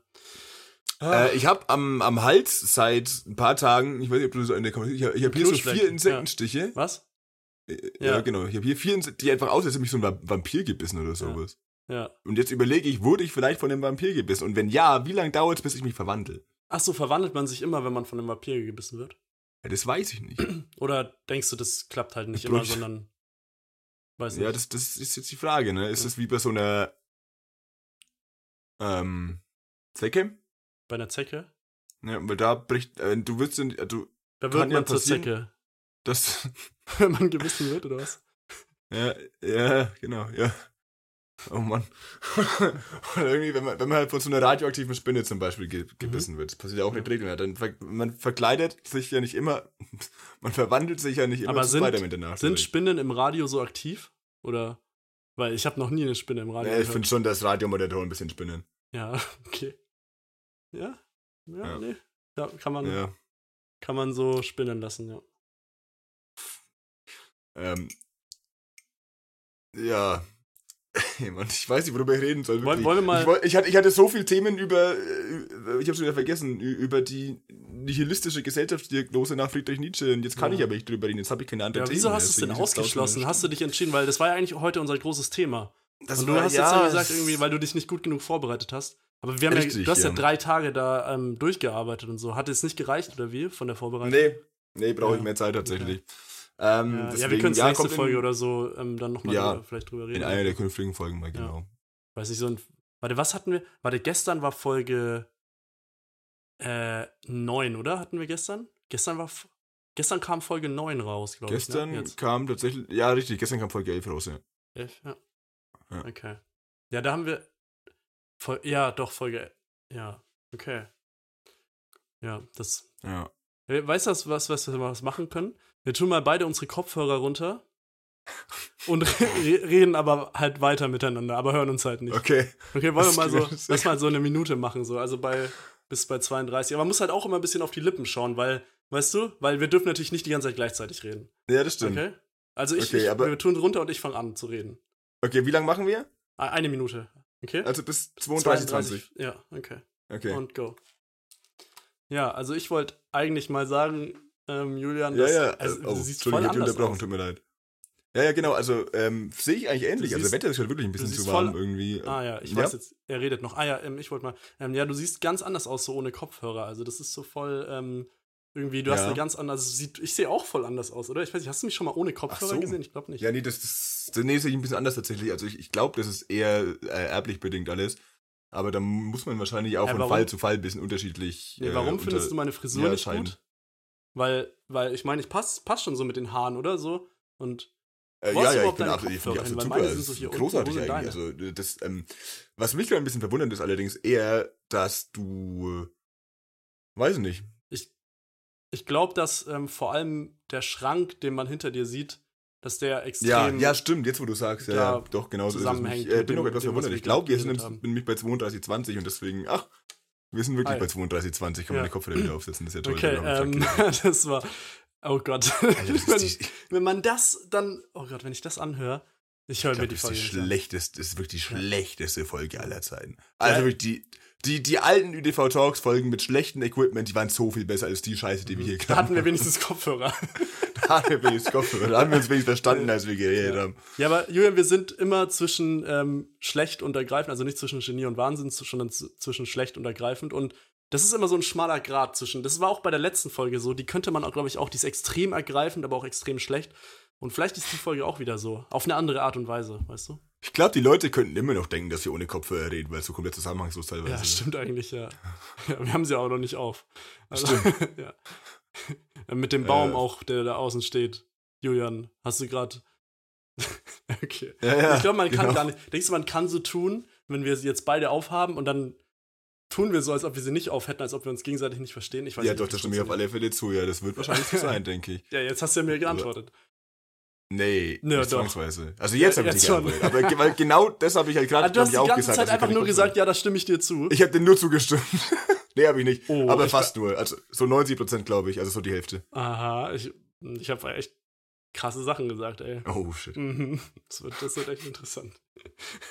Äh, ich habe am, am Hals seit ein paar Tagen, ich weiß nicht, ob du so in der Kommentare, ich habe hab hier so vier Insektenstiche. Was? Äh, Ja, Ja. genau. Ich habe hier vier Insekten, die einfach aussehen, als hätte mich so ein Va- Vampir gebissen oder sowas. Ja. Und jetzt überlege ich, wurde ich vielleicht von einem Vampir gebissen? Und wenn ja, wie lange dauert es, bis ich mich verwandle? Ach so, verwandelt man sich immer, wenn man von einem Vampir gebissen wird? Ja, das weiß ich nicht. [CLEARS THROAT] Oder denkst du, das klappt halt nicht Ich immer, sondern. Weiß nicht. ja, das, das ist jetzt die Frage, ne? Ist Ja. das wie bei so einer ähm, Zecke? Bei einer Zecke? Ja, weil da bricht, äh, du wirst, in, äh, du, Da wird ja man zur passieren. Zecke, das, [LAUGHS] wenn man gewissen wird, oder was? [LAUGHS] ja, ja, genau, ja. Oh Mann. [LAUGHS] Oder irgendwie, wenn man, wenn man halt von so einer radioaktiven Spinne zum Beispiel ge gebissen wird, das passiert ja auch nicht regelmäßig, dann ver man verkleidet sich ja nicht immer, man verwandelt sich ja nicht immer Aber zu Spider-Man danach. sind Spinnen im Radio so aktiv? Oder? Weil ich habe noch nie eine Spinne im Radio ja, ich finde schon, dass Radiomoderatoren ein bisschen spinnen. Ja, okay. Ja? Ja, Ja. nee. Ja, kann man, Ja. kann man so spinnen lassen, ja. Ähm, ja. [LAUGHS] Hey Mann, ich weiß nicht, worüber ich reden soll. Wollen- wollen wir mal- Ich, ich, hatte, ich hatte so viele Themen über, äh, ich habe schon wieder vergessen, über die nihilistische Gesellschaftsdiagnose nach Friedrich Nietzsche. Und jetzt kann Ja. ich aber nicht drüber reden, jetzt habe ich keine andere Ja, wieso hast du es denn ausgeschlossen? Hast du dich entschieden? Weil das war ja eigentlich heute unser großes Thema. das Und du war- hast ja, jetzt gesagt, es- irgendwie, weil du dich nicht gut genug vorbereitet hast. Aber wir haben ja, Richtig, du hast ja. ja. drei Tage da ähm, durchgearbeitet und so. Hat es nicht gereicht, oder wie, von der Vorbereitung? Nee, nee, brauche ich Ja. mehr Zeit tatsächlich. Ähm, Ja, ja, deswegen, wir können ja, nächste kommt in- Folge oder so ähm, dann nochmal Ja, vielleicht drüber reden. In einer der künftigen Folgen mal, genau. Weiß nicht, so ein. Warte, was hatten wir? Warte, gestern war Folge äh, 9, oder? Hatten wir gestern? Gestern war. Gestern kam Folge 9 raus, glaube ich. Gestern Ne? Kam tatsächlich, ja richtig, gestern kam Folge 11 raus, ja. Elf, ja. Ja. Okay. Ja, da haben wir. Fol ja, doch, Folge. Ja, okay. Ja, das. ja. Äh, Weißt du, was, was, wir was machen können? Wir tun mal beide unsere Kopfhörer runter [LAUGHS] und re reden aber halt weiter miteinander, aber hören uns halt nicht. Okay. Okay, wollen wir mal so, lass mal so eine Minute machen, so, also bei, bis bei 32. Aber man muss halt auch immer ein bisschen auf die Lippen schauen, weil, weißt du, weil wir dürfen natürlich nicht die ganze Zeit gleichzeitig reden. Ja, das stimmt. Okay, Okay? Also ich, Okay, ich aber- wir tun runter und ich fange an zu reden. wie lange machen wir? Eine Minute. Okay? Also bis 32, 20. Ja, okay. Okay. Und go. Ja, also ich wollte eigentlich mal sagen, ähm, Julian, ja, dass- ja. also, oh, du siehst Entschuldigung, voll ich hab dich anders unterbrochen, aus. tut mir leid. Ja, ja, genau, also ähm, sehe ich eigentlich ähnlich. Also siehst- Wetter ist halt wirklich ein bisschen zu warm voll- irgendwie. Ah ja, ich Ja? weiß jetzt, er redet noch. Ah ja, ähm, ich wollte mal. Ähm, ja, du siehst ganz anders aus, so ohne Kopfhörer. Also das ist so voll, ähm, irgendwie, du hast Ja. eine ganz andere, sieht, ich sehe auch voll anders aus, oder? Ich weiß nicht, hast du mich schon mal ohne Kopfhörer so. gesehen? Ich glaube nicht. Ja, nee, das, das nee, sehe ich ein bisschen anders tatsächlich. Also ich, ich glaube, das ist eher äh, erblich bedingt alles. Aber da muss man wahrscheinlich auch Äh, von? Fall zu Fall ein bisschen unterschiedlich. nee, äh, warum unter- findest du meine Frisur ja, nicht scheiden. gut? Weil, weil ich meine, ich passe pass schon so mit den Haaren, oder? So. Und Äh, hast ja, ja, ich bin absolut, ich hin? absolut Weil super. Das so großartig eigentlich. Also, das, ähm, was mich gerade ein bisschen verwundert ist allerdings eher, dass du, äh, weiß ich nicht. Ich glaube, dass ähm, vor allem der Schrank, den man hinter dir sieht, dass der extrem. Ja, ja, stimmt, jetzt wo du sagst, ja, doch, genau so ist es. zusammenhängt Ich äh, bin auch etwas verwundert. Ich glaube, wir sind nämlich bei 32,20 und deswegen, ach, wir sind wirklich ja. bei 32,20, kann man Ja. die Kopfhörer wieder aufsetzen, das ist ja toll. Okay, ähm, [LAUGHS] das war. Oh Gott. Das ist [LAUGHS] wenn, wenn man das dann. Oh Gott, wenn ich das anhöre. Ich höre mir die das ist die Folge an. schlechteste, das ist wirklich die schlechteste Folge aller Zeiten. Also wirklich, die, die, die alten ÜDV Talks Folgen mit schlechtem Equipment, die waren so viel besser als die Scheiße, die wir hier [LAUGHS] Da hatten wir wenigstens Kopfhörer. Da hatten wir wenigstens Kopfhörer. Da haben wir uns wenigstens verstanden, als wir geredet Ja. haben. Ja, aber Julian, wir sind immer zwischen ähm, schlecht und ergreifend, also nicht zwischen Genie und Wahnsinn, sondern zwischen schlecht und ergreifend. Und das ist immer so ein schmaler Grad zwischen. Das war auch bei der letzten Folge so. Die könnte man auch, glaube ich, auch, die ist extrem ergreifend, aber auch extrem schlecht. Und vielleicht ist die Folge auch wieder so. Auf eine andere Art und Weise, weißt du? Ich glaube, die Leute könnten immer noch denken, dass wir ohne Kopfhörer reden, weil es so komplett zusammenhangslos teilweise Ja, ist. stimmt eigentlich, ja. [LAUGHS] ja wir haben sie auch noch nicht auf. Also, [LAUGHS] ja. Mit dem Baum Äh. auch, der da außen steht. Julian, hast du gerade. [LAUGHS] okay. Ja, ja, ich glaube, man kann genau. gar nicht. Denkst du, man kann so tun, wenn wir sie jetzt beide aufhaben und dann tun wir so, als ob wir sie nicht auf hätten, als ob wir uns gegenseitig nicht verstehen? Ich weiß Ja, nicht, doch, das stimme ich auf alle Fälle zu. Ja, das wird wahrscheinlich so sein, denke ich. Ja, jetzt hast du ja mir geantwortet. Nee, Ja, nicht zwangsweise. Also jetzt habe ich jetzt geantwortet. Aber weil genau das habe ich halt gerade du hast glaub die ich, auch ganze gesagt. Zeit dass wir einfach keine nur gesagt, ja, da stimme ich dir zu. Ich habe dir nur zugestimmt. [LAUGHS] nee, habe ich nicht. Oh, aber ich fast nur. Also so 90 Prozent, glaube ich. Also so die Hälfte. Aha, ich, ich habe echt krasse Sachen gesagt, ey. Oh, shit. Mhm. Das wird, das wird echt interessant.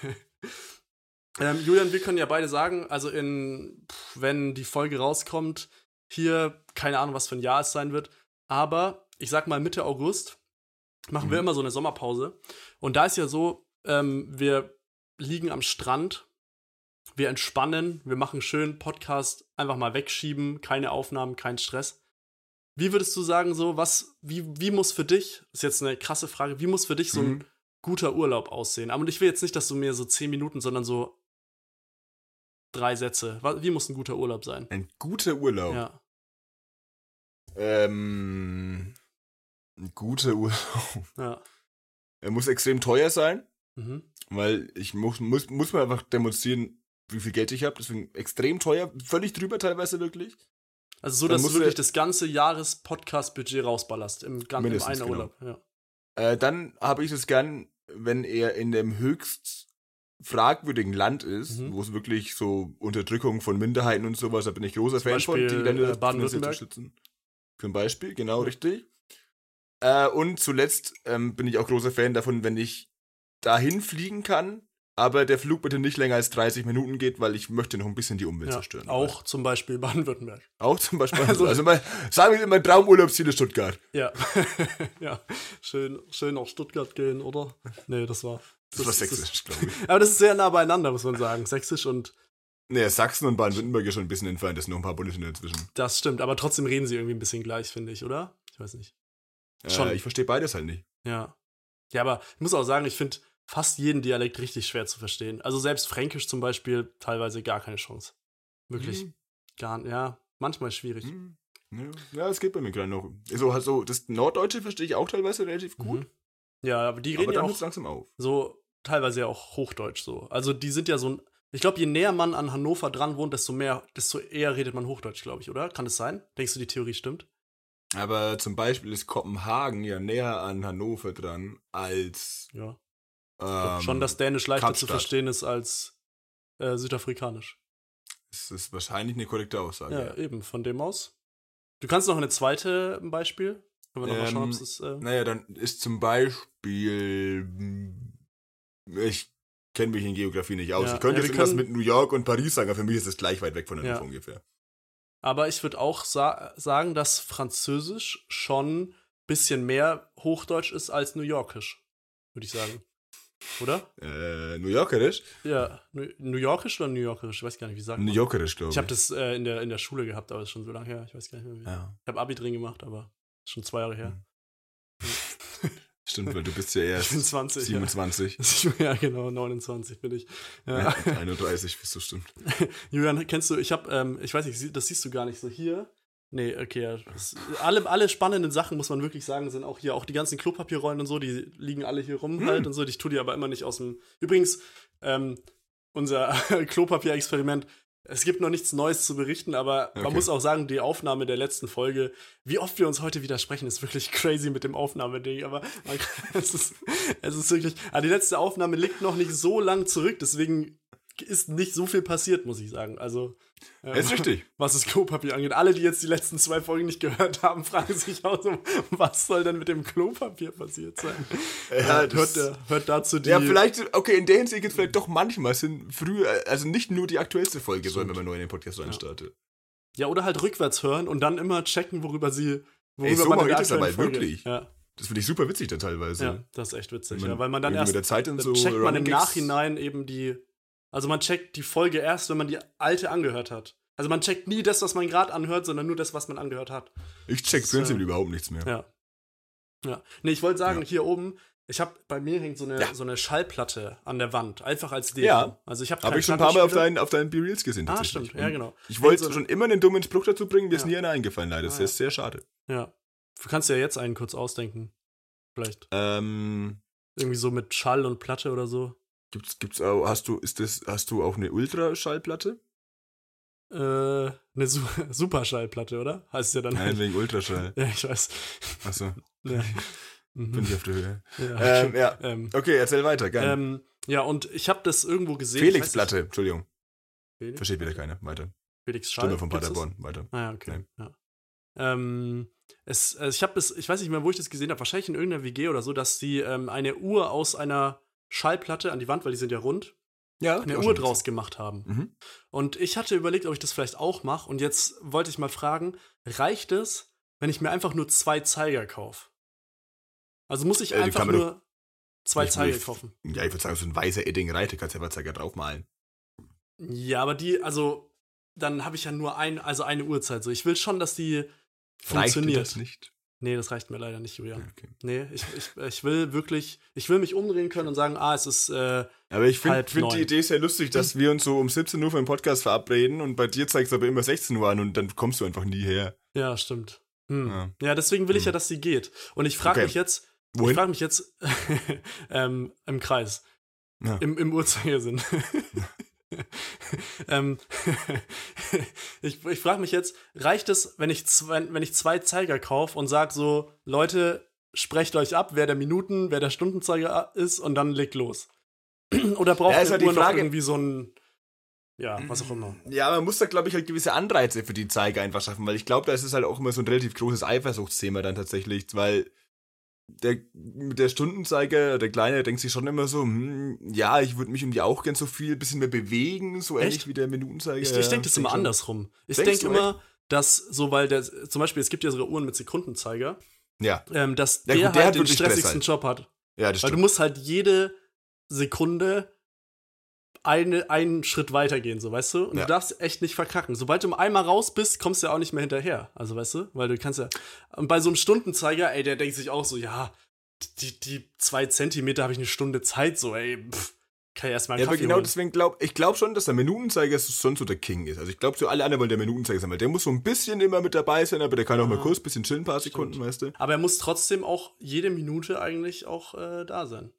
[LAUGHS] ähm, Julian, wir können ja beide sagen, also in, wenn die Folge rauskommt, hier, keine Ahnung, was für ein Jahr es sein wird, aber ich sag mal Mitte August machen wir Mhm. immer so eine Sommerpause. Und da ist ja so, ähm, wir liegen am Strand, wir entspannen, wir machen schön Podcast, einfach mal wegschieben, keine Aufnahmen, kein Stress. Wie würdest du sagen, so, was, wie, wie muss für dich, ist jetzt eine krasse Frage, wie muss für dich so ein Mhm. guter Urlaub aussehen? Aber ich will jetzt nicht, dass du mir so zehn Minuten, sondern so drei Sätze. Wie muss ein guter Urlaub sein? Ein guter Urlaub. Ja. Ähm, ein guter Urlaub. Ja. Er muss extrem teuer sein, Mhm. weil ich muss, muss, muss mir einfach demonstrieren, wie viel Geld ich habe. Deswegen extrem teuer, völlig drüber teilweise wirklich. Also so, Dann dass du wirklich das ganze Jahres-Podcast-Budget rausballerst im ganzen im einen genau. Urlaub. Ja. Äh, dann habe ich es gern, wenn er in dem höchst fragwürdigen Land ist, Mhm. wo es wirklich so Unterdrückung von Minderheiten und sowas, da bin ich großer Fan von, Beispiel, die Länder äh, Baden-Württemberg? finanziell unterstützen. Zum Beispiel, genau, richtig. Äh, und zuletzt ähm, bin ich auch großer Fan davon, wenn ich dahin fliegen kann, aber der Flug bitte nicht länger als 30 Minuten geht, weil ich möchte noch ein bisschen die Umwelt Ja. zerstören. Auch zum Beispiel Baden-Württemberg. Auch zum Beispiel. [LAUGHS] Also- Also, mein, sagen wir, mein Traumurlaubsziel ist Stuttgart. Ja. [LAUGHS] ja. Schön, schön nach Stuttgart gehen, oder? Nee, das war. Das, war sächsisch, glaube ich. [LAUGHS] Aber das ist sehr nah beieinander, muss man sagen. Sächsisch und Naja, Sachsen und Baden-Württemberg ist schon ein bisschen entfernt, es sind noch ein paar Bundesländer dazwischen. das stimmt. Aber trotzdem reden sie irgendwie ein bisschen gleich, finde ich, oder? Ich weiß nicht. Schon. Äh, ich verstehe beides halt nicht. Ja. Ja, aber ich muss auch sagen, ich finde fast jeden Dialekt richtig schwer zu verstehen. Also selbst Fränkisch zum Beispiel teilweise gar keine Chance. Wirklich Mhm. gar nicht. Ja, manchmal schwierig. Hm. Ja, ja, es geht bei mir gerade noch. So, also, das Norddeutsche verstehe ich auch teilweise relativ gut. Mhm. Ja, aber die Aber reden ja dann auch hört es langsam auf. so teilweise ja auch Hochdeutsch so. Also die sind ja so ein. Ich glaube, je näher man an Hannover dran wohnt, desto mehr, desto eher redet man Hochdeutsch, glaube ich, oder? Kann es sein? Denkst du, die Theorie stimmt? Aber zum Beispiel ist Kopenhagen ja näher an Hannover dran als. Ja. Ähm, schon, dass Dänisch leichter zu Kapstadt. verstehen ist als äh, Südafrikanisch. Das ist wahrscheinlich eine korrekte Aussage. Ja, eben, von dem aus. Du kannst noch eine zweite Beispiel. Können wir noch mal schauen, ob Ähm, es. Äh, Naja, dann ist zum Beispiel. Ich kenne mich in Geografie nicht aus. Ja, ich könnte ja, jetzt irgendwas können- mit New York und Paris sagen, aber für mich ist es gleich weit weg von Ja. Hannover ungefähr. Aber ich würde auch sa sagen, dass Französisch schon ein bisschen mehr Hochdeutsch ist als New Yorkisch. Würde ich sagen. Oder? Äh, New Yorkerisch? Ja. New Yorkisch oder New Yorkerisch? Ich weiß gar nicht, wie sagt man. New Yorkerisch, glaube ich. Ich habe das äh, in, der, in der Schule gehabt, aber das ist schon so lange her. Ich weiß gar nicht mehr. Wie. Ja, Ich habe Abi drin gemacht, aber ist schon zwei Jahre her. Stimmt, weil du bist ja [LAUGHS] erst bin 20. 27. Ja. [LAUGHS] ja, genau, 29 bin ich. Ja. 31 bist du, stimmt. [LAUGHS] Julian, kennst du, ich habe, ähm, ich weiß nicht, das siehst du gar nicht so hier. Nee, okay, ja, alle, alle spannenden Sachen, muss man wirklich sagen, sind auch hier, auch die ganzen Klopapierrollen und so, die liegen alle hier rum Hm. halt und so, ich tue die aber immer nicht aus dem, übrigens, ähm, unser Klopapier-Experiment, es gibt noch nichts Neues zu berichten, aber man Okay. muss auch sagen, die Aufnahme der letzten Folge, wie oft wir uns heute widersprechen, ist wirklich [LAUGHS] crazy mit dem Aufnahmeding, aber man, [LAUGHS] es, ist, es ist wirklich, also die letzte Aufnahme liegt noch nicht so lang zurück, deswegen ist nicht so viel passiert, muss ich sagen. Also, ähm, Ist richtig. [LAUGHS] was das Klopapier angeht. Alle, die jetzt die letzten zwei Folgen nicht gehört haben, [LAUGHS] fragen sich auch so, was soll denn mit dem Klopapier passiert sein? Ja, hört, das- der, hört dazu die. Ja, vielleicht, okay, in der Hinsicht gibt es vielleicht doch manchmal, sind früher, also nicht nur die aktuellste Folge, sollen, wenn man neu in den Podcast reinstartet. Ja, oder halt rückwärts hören und dann immer checken, worüber sie. Worüber Ey, so man in der das aber Folge- wirklich. Ja, Das finde ich super witzig dann teilweise. ja, das ist echt witzig. Man ja, weil man dann erst. mit der Zeit so checkt man im Nachhinein eben die. Also man checkt die Folge erst, wenn man die alte angehört hat. Also man checkt nie das, was man gerade anhört, sondern nur das, was man angehört hat. Ich check Das, prinzipiell äh, überhaupt nichts mehr. Ja. Ja. Nee, ich wollte sagen, Ja. hier oben, ich habe bei mir hängt so eine, Ja. so eine Schallplatte an der Wand, einfach als Deko. Ja. Also ich habe Habe ich schon ein paar Mal auf deinen, auf deinen B-Reels gesehen. Ah, stimmt, ja, genau. Ich wollte so- schon immer einen dummen Spruch dazu bringen, mir ist Ja. nie einer eingefallen, leider. Das Ah, ist sehr schade. Ja. Du kannst ja jetzt einen kurz ausdenken. Vielleicht. Ähm, Irgendwie so mit Schall und Platte oder so. Gibt's, gibt's auch, hast du, ist das, hast du auch eine Ultraschallplatte? Äh, eine Su [LAUGHS] Superschallplatte, oder? Heißt ja dann. Nein, wegen Ultraschall. [LAUGHS] ja, ich weiß. Achso, [LAUGHS] Ja. bin Mhm. ich auf der Höhe. ja, Ähm, ja. ähm, Okay, erzähl weiter, gerne. ähm, ja, und ich habe das irgendwo gesehen. ich weiß Felix-Platte, Entschuldigung. Felix, Versteht wieder keiner. Weiter. Felix Schall. Stimme von? Paderborn. Weiter. Ah, ja, okay. Ja. Ähm, es, also ich habe das, ich weiß nicht mehr, wo ich das gesehen habe, wahrscheinlich in irgendeiner WG oder so, dass sie ähm, eine Uhr aus einer Schallplatte an die Wand, weil die sind ja rund, Ja, eine Uhr draus gemacht haben. Mhm. Und ich hatte überlegt, ob ich das vielleicht auch mache. Und jetzt wollte ich mal fragen, reicht es, wenn ich mir einfach nur zwei Zeiger kaufe? Also muss ich Äh, einfach nur zwei Zeiger kaufen? Ja, ich würde sagen, so ein weißer Edding reicht, du kannst ja Zeiger draufmalen. Ja, aber die, also dann habe ich ja nur ein, also eine Uhrzeit. So, ich will schon, dass die Reicht funktioniert. das nicht? Nee, das reicht mir leider nicht, Julian. Okay. Nee, ich, ich, ich will wirklich, ich will mich umdrehen können und sagen, ah, es ist äh, Aber ich finde find die Idee sehr lustig, dass wir uns so um 17 Uhr für den Podcast verabreden und bei dir zeigst du aber immer 16 Uhr an und dann kommst du einfach nie her. Ja, stimmt. Hm. Ja. Ja. deswegen will ich ja, Hm. dass sie geht. Und ich frage Okay. mich jetzt, ich Wohin? frage mich jetzt [LAUGHS] ähm, im Kreis, Ja. im, im Uhrzeigersinn. [LAUGHS] [LAUGHS] ähm, [LAUGHS] ich ich frage mich jetzt, reicht es, wenn ich zwei, wenn ich zwei Zeiger kaufe und sage so, Leute, sprecht euch ab, wer der Minuten, wer der Stundenzeiger ist und dann legt los. [CLEARS THROAT] Oder braucht Ja, halt die Uhr noch Frage- irgendwie so ein, ja, was auch immer. [CLEARS THROAT] Ja, man muss da, glaube ich, halt gewisse Anreize für die Zeiger einfach schaffen, weil ich glaube, da ist es halt auch immer so ein relativ großes Eifersuchtsthema dann tatsächlich, weil der, der Stundenzeiger, der Kleine, denkt sich schon immer so, hm, ja, ich würde mich irgendwie auch gern so viel, bisschen mehr bewegen, so ähnlich Echt? wie der Minutenzeiger. Ich, ich denke das immer schon. andersrum. Ich denke immer, dass so, weil der, zum Beispiel, es gibt ja sogar Uhren mit Sekundenzeiger, Ja, ähm, dass Ja, der, gut, der halt den stressigsten halt. Job hat. ja, das Weil du stimmt. musst halt jede Sekunde eine, einen Schritt weitergehen, so weißt du? Und Ja. du darfst echt nicht verkacken. Sobald du einmal raus bist, kommst du ja auch nicht mehr hinterher. Also weißt du? Weil du kannst ja. Und bei so einem Stundenzeiger, ey, der denkt sich auch so, ja, die, die zwei Zentimeter habe ich eine Stunde Zeit, so, ey, pff, kann ich erstmal einen Ja, aber genau holen. deswegen glaube ich glaube schon, dass der Minutenzeiger schon so der King ist. Also ich glaube, so alle anderen wollen der Minutenzeiger sein, weil der muss so ein bisschen immer mit dabei sein, aber der kann auch mal kurz ein bisschen chillen, ein paar Sekunden, weißt du? Aber er muss trotzdem auch jede Minute eigentlich auch äh, da sein.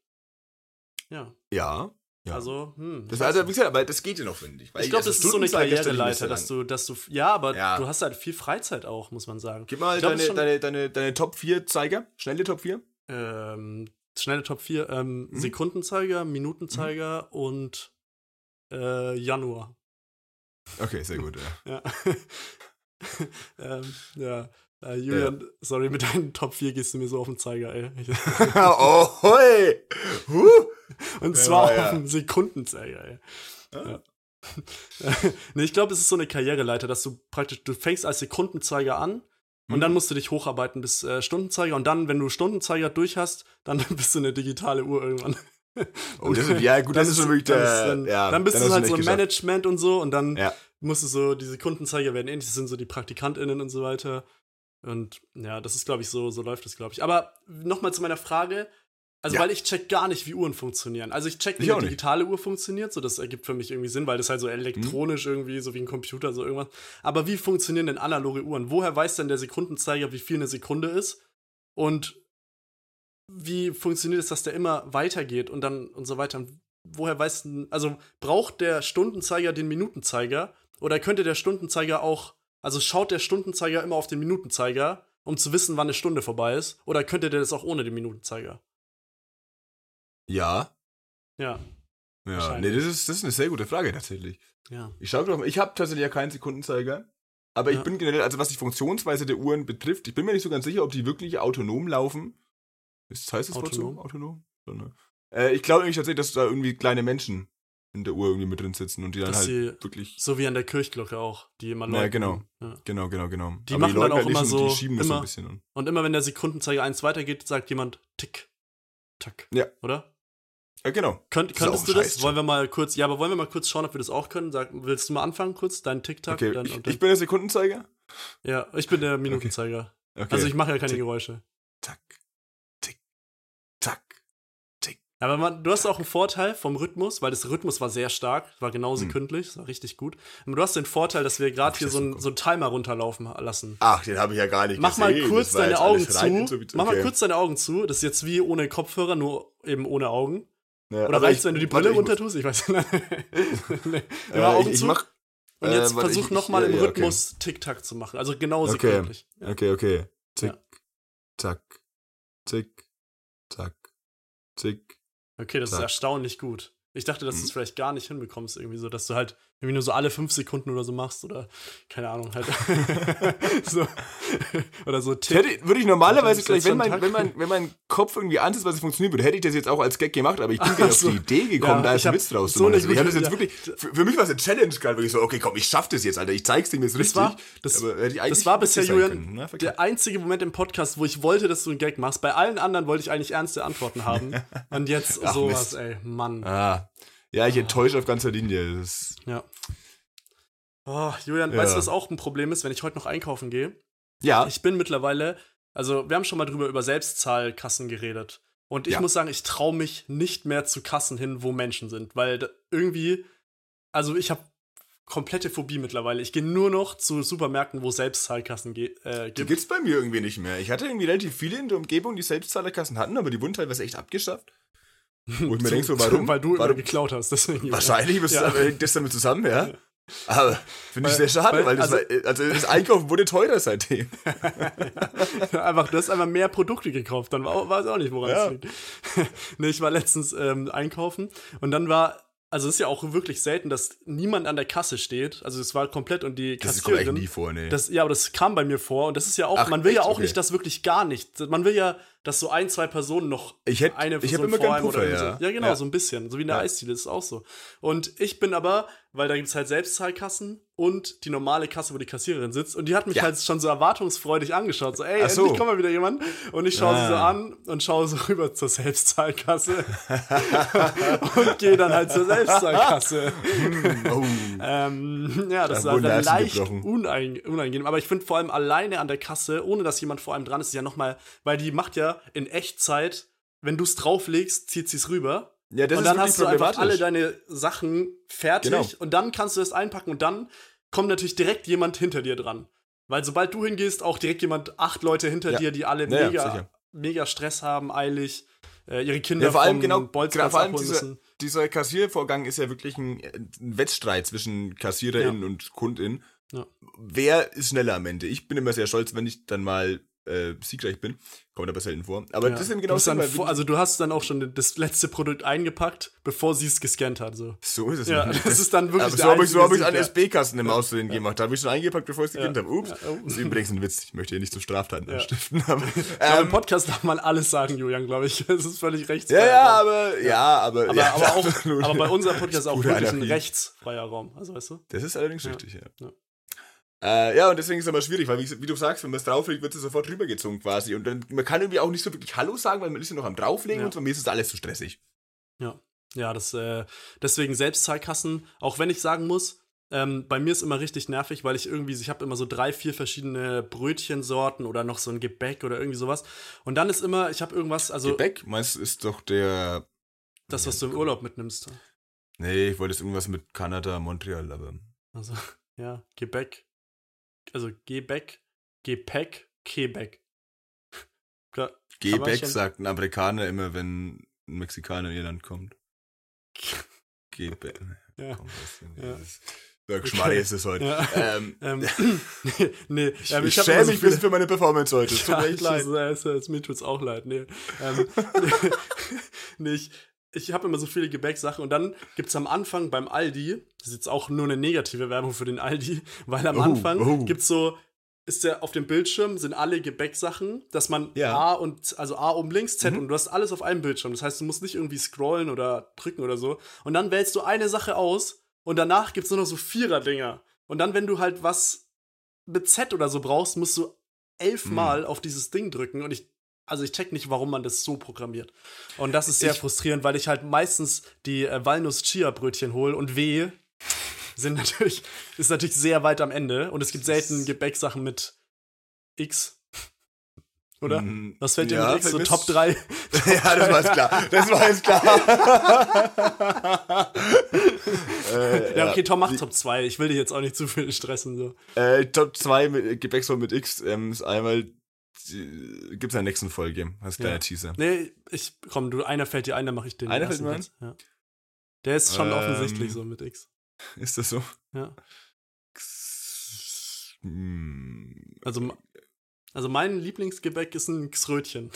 Ja, Ja. Ja. also, hm. das also, wie gesagt, aber das geht ja noch, finde ich. Weil Ich glaube, also das ist so eine Karriereleiter, dass du, dass du, ja, aber Ja. du hast halt viel Freizeit auch, muss man sagen. Gib mal glaub, deine, schon- deine, deine, deine Top 4 Zeiger, schnelle Top 4. Ähm, schnelle Top 4, ähm, Mhm. Sekundenzeiger, Minutenzeiger und äh, Januar. Okay, sehr gut, ja. [LAUGHS] Ja. [LAUGHS] ähm, ja. Äh, Julian, sorry, mit deinen Top 4 gehst du mir so auf den Zeiger, ey. [LAUGHS] Oh, hoi! Huh. [LAUGHS] Und Ja, zwar ja. auf dem Sekundenzeiger, ey. Ah. [LAUGHS] nee, ich glaube, es ist so eine Karriereleiter, dass du praktisch, du fängst als Sekundenzeiger an und Mhm. dann musst du dich hocharbeiten bis äh, Stundenzeiger und dann, wenn du Stundenzeiger durch hast, dann [LAUGHS] bist du eine digitale Uhr irgendwann. Oh, das ist, ja, gut, das Dann ist schon wirklich dann der, dann, ja, dann bist hast du halt so im. Management und so und dann Ja. musst du so, die Sekundenzeiger werden ähnlich, das sind so die PraktikantInnen und so weiter. Und ja, das ist, glaube ich, so, so läuft es, glaube ich. Aber nochmal zu meiner Frage. Also, Ja. weil ich check gar nicht, wie Uhren funktionieren. Also, ich check, wie Ich eine digitale Uhr funktioniert, so das ergibt für mich irgendwie Sinn, weil das halt so elektronisch irgendwie, so wie ein Computer, so irgendwas. Aber wie funktionieren denn analoge Uhren? Woher weiß denn der Sekundenzeiger, wie viel eine Sekunde ist? Und wie funktioniert es, dass der immer weitergeht und dann und so weiter? Und woher weiß denn, also braucht der Stundenzeiger den Minutenzeiger? Oder könnte der Stundenzeiger auch, also schaut der Stundenzeiger immer auf den Minutenzeiger, um zu wissen, wann eine Stunde vorbei ist? Oder könnte der das auch ohne den Minutenzeiger? Ja. Ja, Ja, nee, das ist, das ist eine sehr gute Frage tatsächlich. ja. Ich schau doch mal, ich habe tatsächlich ja keinen Sekundenzeiger. Aber ich Ja. bin generell, also was die Funktionsweise der Uhren betrifft, ich bin mir nicht so ganz sicher, ob die wirklich autonom laufen. Ist, heißt das Wort so? Autonom? Autonom? So, ne? äh, ich glaube nämlich tatsächlich, dass da irgendwie kleine Menschen in der Uhr irgendwie mit drin sitzen und die dann Dass halt sie- wirklich. So wie an der Kirchglocke auch, die immer Ja, läuten. genau. Ja. Genau, genau, genau. Die Aber machen dann läuten auch halt immer und so- Die schieben das so immer- ein bisschen. Und immer wenn der Sekundenzeiger eins weitergeht, sagt jemand Tick, Tack. Ja. Oder? Ja, genau. Könnt, könntest du das? Wollen wir mal kurz, ja, aber wollen wir mal kurz schauen, ob wir das auch können? Sag, willst du mal anfangen kurz? Deinen Tick-Tack? Okay, dann, ich, dann, ich bin der Sekundenzeiger. ja, ich bin der Minutenzeiger. Okay. Also ich mache ja keine Tick. Geräusche. Tack, Aber man, du hast auch einen Vorteil vom Rhythmus, weil das Rhythmus war sehr stark, war genau Hm. sekündlich, das war richtig gut. Aber du hast den Vorteil, dass wir gerade ich hier so einen so einen Timer runterlaufen lassen. Ach, den habe ich ja gar nicht Mach mal gesehen. kurz Das war deine Augen zu. so- Mach mal okay. kurz deine Augen zu. Das ist jetzt wie ohne Kopfhörer, nur eben ohne Augen. Ja, Oder aber reicht's, ich- wenn du die Brille ich runter tust? Ich weiß [LAUGHS] nicht. nee. Äh, Augen ich, ich zu. mach, Und äh, jetzt warte, versuch ich- noch mal ja, im ja, okay. Rhythmus Tick-Tack zu machen. Also genau Okay. sekündlich. Ja. Okay, okay. Tick, Ja. tack, tick, tack, tick. Okay, das ist Tack. erstaunlich gut. Ich dachte, dass du es Mhm. vielleicht gar nicht hinbekommst, irgendwie so, dass du halt irgendwie nur so alle fünf Sekunden oder so machst oder keine Ahnung, halt. [LAUGHS] so. Oder so Tick. hätte, würde ich normalerweise jetzt wenn mein, wenn, mein, wenn mein Kopf irgendwie ansatzweise funktionieren würde, hätte ich das jetzt auch als Gag gemacht, aber ich bin nicht so. auf die Idee gekommen, Ja, da ist ein Witz draus zu so machen. eine Also ich hatte das jetzt wirklich, für, für mich war es eine Challenge gerade, wirklich so, okay, komm, ich schaff das jetzt, Alter, ich zeig's dem jetzt Das richtig. war, das, ich eigentlich das war bisher, Julian, können, ne? Der einzige Moment im Podcast, wo ich wollte, dass du einen Gag machst. Bei allen anderen wollte ich eigentlich ernste Antworten haben. [LAUGHS] Und jetzt Ach, sowas, Mist. ey, Mann. Ah. Ja, ich enttäusche auf ganzer Linie. Das, Ja. Oh, Julian, Ja. weißt du, was auch ein Problem ist, wenn ich heute noch einkaufen gehe? ja, Ich bin mittlerweile, also wir haben schon mal drüber über Selbstzahlkassen geredet. Und ich Ja. muss sagen, ich traue mich nicht mehr zu Kassen hin, wo Menschen sind, weil irgendwie, also ich habe komplette Phobie mittlerweile. Ich gehe nur noch zu Supermärkten, wo Selbstzahlkassen ge äh, Die gibt. gibt's bei mir irgendwie nicht mehr. Ich hatte irgendwie relativ viele in der Umgebung, die Selbstzahlerkassen hatten, aber die wurden teilweise echt abgeschafft. Wo ich mir denke so, warum? Weil du immer warum? geklaut hast. Deswegen, Wahrscheinlich Ja. aber hängt das damit zusammen, ja. Aber finde ich sehr schade, weil- weil, das also- war, also das Einkaufen wurde teurer seitdem. [LAUGHS] einfach, du hast einfach mehr Produkte gekauft, dann war, weiß auch nicht, woran Ja. es liegt. [LAUGHS] nee, ich war letztens ähm, einkaufen und dann war, also es ist ja auch wirklich selten, dass niemand an der Kasse steht. Also es war komplett und die Das kommt nie vor, ne. Das, ja, aber das kam bei mir vor und das ist ja auch, Ach, man will ja echt? auch Okay. nicht, dass wirklich gar nicht. Man will ja, dass so ein, zwei Personen noch Ich hätt- eine ich Person immer vor einem oder Puffer, irgendwie ja. so. Ja, genau, Ja. so ein bisschen. So wie in der Ja. Eisdiele, ist auch so. Und ich bin aber, weil da gibt es halt Selbstzahlkassen und die normale Kasse, wo die Kassiererin sitzt. Und die hat mich Ja. halt schon so erwartungsfreudig angeschaut. So, ey, Ach so. endlich kommt mal wieder jemand. Und ich schaue sie so Ah. an und schaue so [LAUGHS] rüber zur Selbstzahlkasse. [LAUGHS] und gehe dann halt zur Selbstzahlkasse. [LAUGHS] oh. Ähm, ja, das Da dann Herzen leicht unein, unangenehm. Aber ich finde vor allem alleine an der Kasse, ohne dass jemand vor einem dran ist, ist ja nochmal, weil die macht ja in Echtzeit, wenn du es drauflegst, zieht sie es rüber. Ja, das und ist dann wirklich hast du einfach alle deine Sachen fertig Genau. und dann kannst du das einpacken und dann kommt natürlich direkt jemand hinter dir dran. Weil sobald du hingehst, auch direkt jemand, acht Leute hinter Ja. dir, die alle Ja, mega, mega Stress haben, eilig, äh, ihre Kinder Ja, vor allem genau, Bolzplatz vor allem dieser, müssen. dieser Kassiervorgang ist ja wirklich ein, ein Wettstreit zwischen KassiererInnen und KundInnen. Wer ist schneller am Ende? Ich bin immer sehr stolz, wenn ich dann mal äh, siegreich bin. Kommt aber selten vor. Aber Ja. das ist eben genau das, dann vor, also du hast dann auch schon das letzte Produkt eingepackt, bevor sie es gescannt hat. So. so ist es. Ja, [LAUGHS] das ist dann wirklich aber so habe ich, so einzige hab ja. SB-Kasten im Aussehen gemacht. Da habe ich schon eingepackt, bevor ich es Ja. habe. Ups. Ja, oh. Das ist übrigens ein Witz. Ich möchte hier nicht zu Straftaten Ja. anstiften. [LAUGHS] Aber, Aber im ähm, Podcast darf man alles sagen, Julian, glaube ich. [LAUGHS] Das ist völlig ja, rechtsfrei. ja, aber, ja, aber, aber, ja, aber, auch, aber bei unserem Podcast ist auch wirklich ein rechtsfreier Raum. Also weißt du? Das ist allerdings Ja. richtig, ja. Ja. Äh, ja, und deswegen ist es immer schwierig, weil, wie, wie du sagst, wenn man es drauflegt, wird es sofort rübergezogen quasi. Und dann, man kann irgendwie auch nicht so wirklich Hallo sagen, weil man ist ja noch am Drauflegen Ja. und so, mir ist es alles zu stressig. Ja, das, äh, deswegen Selbstzahlkassen, auch wenn ich sagen muss, ähm, bei mir ist immer richtig nervig, weil ich irgendwie, ich habe immer so drei, vier verschiedene Brötchensorten oder noch so ein Gebäck oder irgendwie sowas. Und dann ist immer, ich habe irgendwas, also Gebäck, meinst ist doch der. das, was du im Urlaub mitnimmst. Nee, ich wollte jetzt irgendwas mit Kanada, Montreal, aber. Also, [LAUGHS] ja, Gebäck. Also Gebäck, Gepäck, Quebec. [LAUGHS] Klar, schon- sagt ein Amerikaner immer, wenn ein Mexikaner in ihr Land kommt. [LAUGHS] Gebäck. Ja. Komm, Ja. ist es heute. Ja. Ähm, [LAUGHS] Ähm, nee, ich ähm, ich hab schäme mich ein bisschen für meine Performance heute. Es tut Ja, mir echt leid. Mir tut's auch leid. Nee, ähm, nee ich, ich habe immer so viele Gebäcksachen und dann gibt's am Anfang beim Aldi, das ist jetzt auch nur eine negative Werbung für den Aldi, [LAUGHS] weil am Oh, Anfang oh. gibt's so, ist der auf dem Bildschirm sind alle Gebäcksachen, dass man Ja. A und also A oben links, Z Mhm. und du hast alles auf einem Bildschirm. Das heißt, du musst nicht irgendwie scrollen oder drücken oder so. Und dann wählst du eine Sache aus und danach gibt's nur noch so Vierer-Dinger. Und dann, wenn du halt was mit Z oder so brauchst, musst du Mhm. elfmal auf dieses Ding drücken und ich, also ich check nicht, warum man das so programmiert. Und das ist sehr Ich- frustrierend, weil ich halt meistens die äh, Walnuss-Chia-Brötchen hole und W sind natürlich, [LAUGHS] ist natürlich sehr weit am Ende und es gibt selten Gebäcksachen mit X. Oder? Mhm. Was fällt dir Ja, mit X? So Top 3? [LAUGHS] ja, das war jetzt klar. Das war jetzt klar. [LAUGHS] äh, Ja, okay, Tom macht Top 2. Ich will dich jetzt auch nicht zu viel stressen. So. Äh, Top 2 mit Gebäcksform mit X ähm, ist einmal gibt's in der nächsten Folge als kleiner Ja. Teaser. Nee, ich, komm, du, einer fällt dir ein, dann mach ich den. Einer fällt mir jetzt. Ja. Der ist schon Ähm, offensichtlich so mit X. [LAUGHS] Ist das so? Ja. X- hm, Also, also mein Lieblingsgebäck ist ein Xrötchen.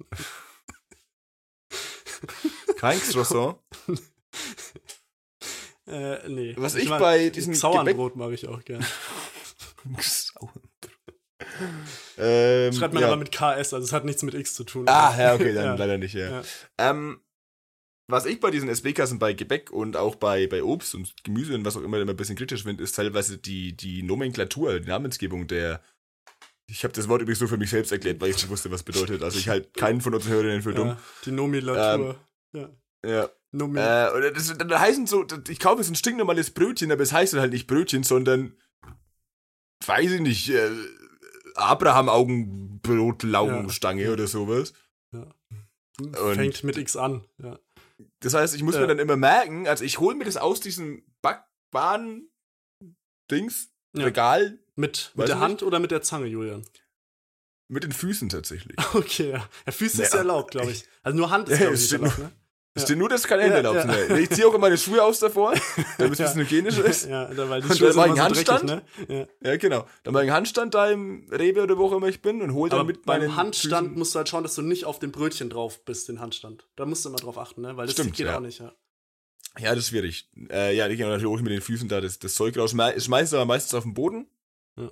[LAUGHS] kein Croissant. [LAUGHS] Äh, nee. Was ich mag- bei diesem Sauernbrot mag ich auch gern. Ähm, Schreibt man ja. aber mit KS, also es hat nichts mit X zu tun. Ah, ja, okay, dann [LAUGHS] Ja. leider nicht, ja. Ja. Ähm, was ich bei diesen SB-Kassen bei Gebäck und auch bei, bei Obst und Gemüse und was auch immer immer ein bisschen kritisch finde, ist teilweise die, die Nomenklatur, die Namensgebung der. Ich habe das Wort übrigens nur für mich selbst erklärt, weil ich nicht wusste, was bedeutet. Also ich halt [LAUGHS] keinen von unseren Hörerinnen für dumm. Ja, die Nomilatur. ja. Ja. Nomi Äh, oder das, heißen so, ich kaufe jetzt ein stinknormales Brötchen, aber es heißt dann halt nicht Brötchen, sondern weiß ich nicht, äh, Abraham-Augenbrot-Laugenstange Ja. oder sowas. Und- Fängt mit X an. Ja. Das heißt, ich muss Ja. mir dann immer merken, also ich hole mir das aus diesem Backbahn-Dings, Ja. Regal, Mit, mit der ich Hand oder mit der Zange, Julian? mit den Füßen tatsächlich. [LAUGHS] Okay, ja. ja Füße ist Ja. erlaubt, glaube ich. Also nur Hand ist, [LAUGHS] Ja, glaube ich, nicht erlaubt, ne? Ja. steht nur, dass keine Hände sind. Ich ziehe auch immer meine Schuhe aus davor, [LAUGHS] damit es ein bisschen hygienisch ist. Ja, da- weil die Und dann sind mach ich immer so einen dreckig, ne? Ja. Genau. Dann mache ich einen Handstand da im Rewe oder wo auch immer ich bin und hole dann mit meinen beim Handstand Füßen- musst du halt schauen, dass du nicht auf dem Brötchen drauf bist, den Handstand. Da musst du immer drauf achten, ne? Weil das Stimmt, geht ja. auch nicht, ja. Ja, das ist schwierig. Äh, ja, ich natürlich ich mit den Füßen da das, das Zeug raus. Schme- Schmeiße es aber meistens auf den Boden. Ja.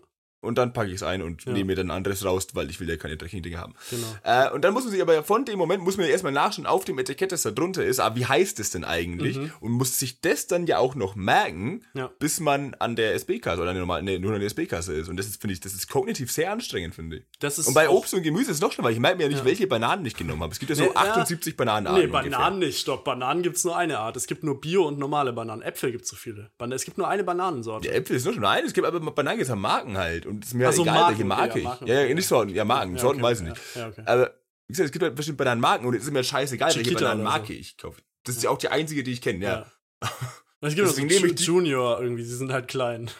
Und dann packe ich es ein und Ja. nehme mir dann ein anderes raus, weil ich will ja keine dreckigen Dinge haben. Genau. Äh, und dann muss man sich aber von dem Moment, muss man ja erstmal nachschauen auf dem Etikett, das da drunter ist, aber wie heißt es denn eigentlich? Mhm. Und muss sich das dann ja auch noch merken, Ja. bis man an der SB-Kasse oder an der normalen, nee, nur an der SB-Kasse ist. Und das ist, finde ich, das ist kognitiv sehr anstrengend, finde ich. Das ist Und bei Obst und Gemüse ist es noch schlimmer, weil ich merke mir ja nicht, Ja. welche Bananen ich genommen habe. Es gibt ja so Nee, ja. 78 Bananenarten. Nee, Bananen nicht. Stopp, Bananen gibt's nur eine Art. Es gibt nur Bio und normale Bananen. Äpfel gibt's so viele. Es gibt nur eine Bananensorte. Ja, Äpfel ist nur schon eine, es gibt aber Bananen gibt es Marken halt. Und es ist mir Ach so, egal, Marken, welche Marke ich. ja, Marken, ja, nicht Sorten, ja, Marken. Ja, Sorten okay, weiß ich nicht. Ja, okay. Aber wie gesagt, es gibt halt bestimmt Bananenmarken und es ist mir scheißegal, welche Chiquita Bananenmarke oder so. ich kaufe. Das ist ja auch die einzige, die ich kenne, ja. Ja. [LAUGHS] Es gibt Deswegen nehme ich Junior irgendwie, die sind halt klein.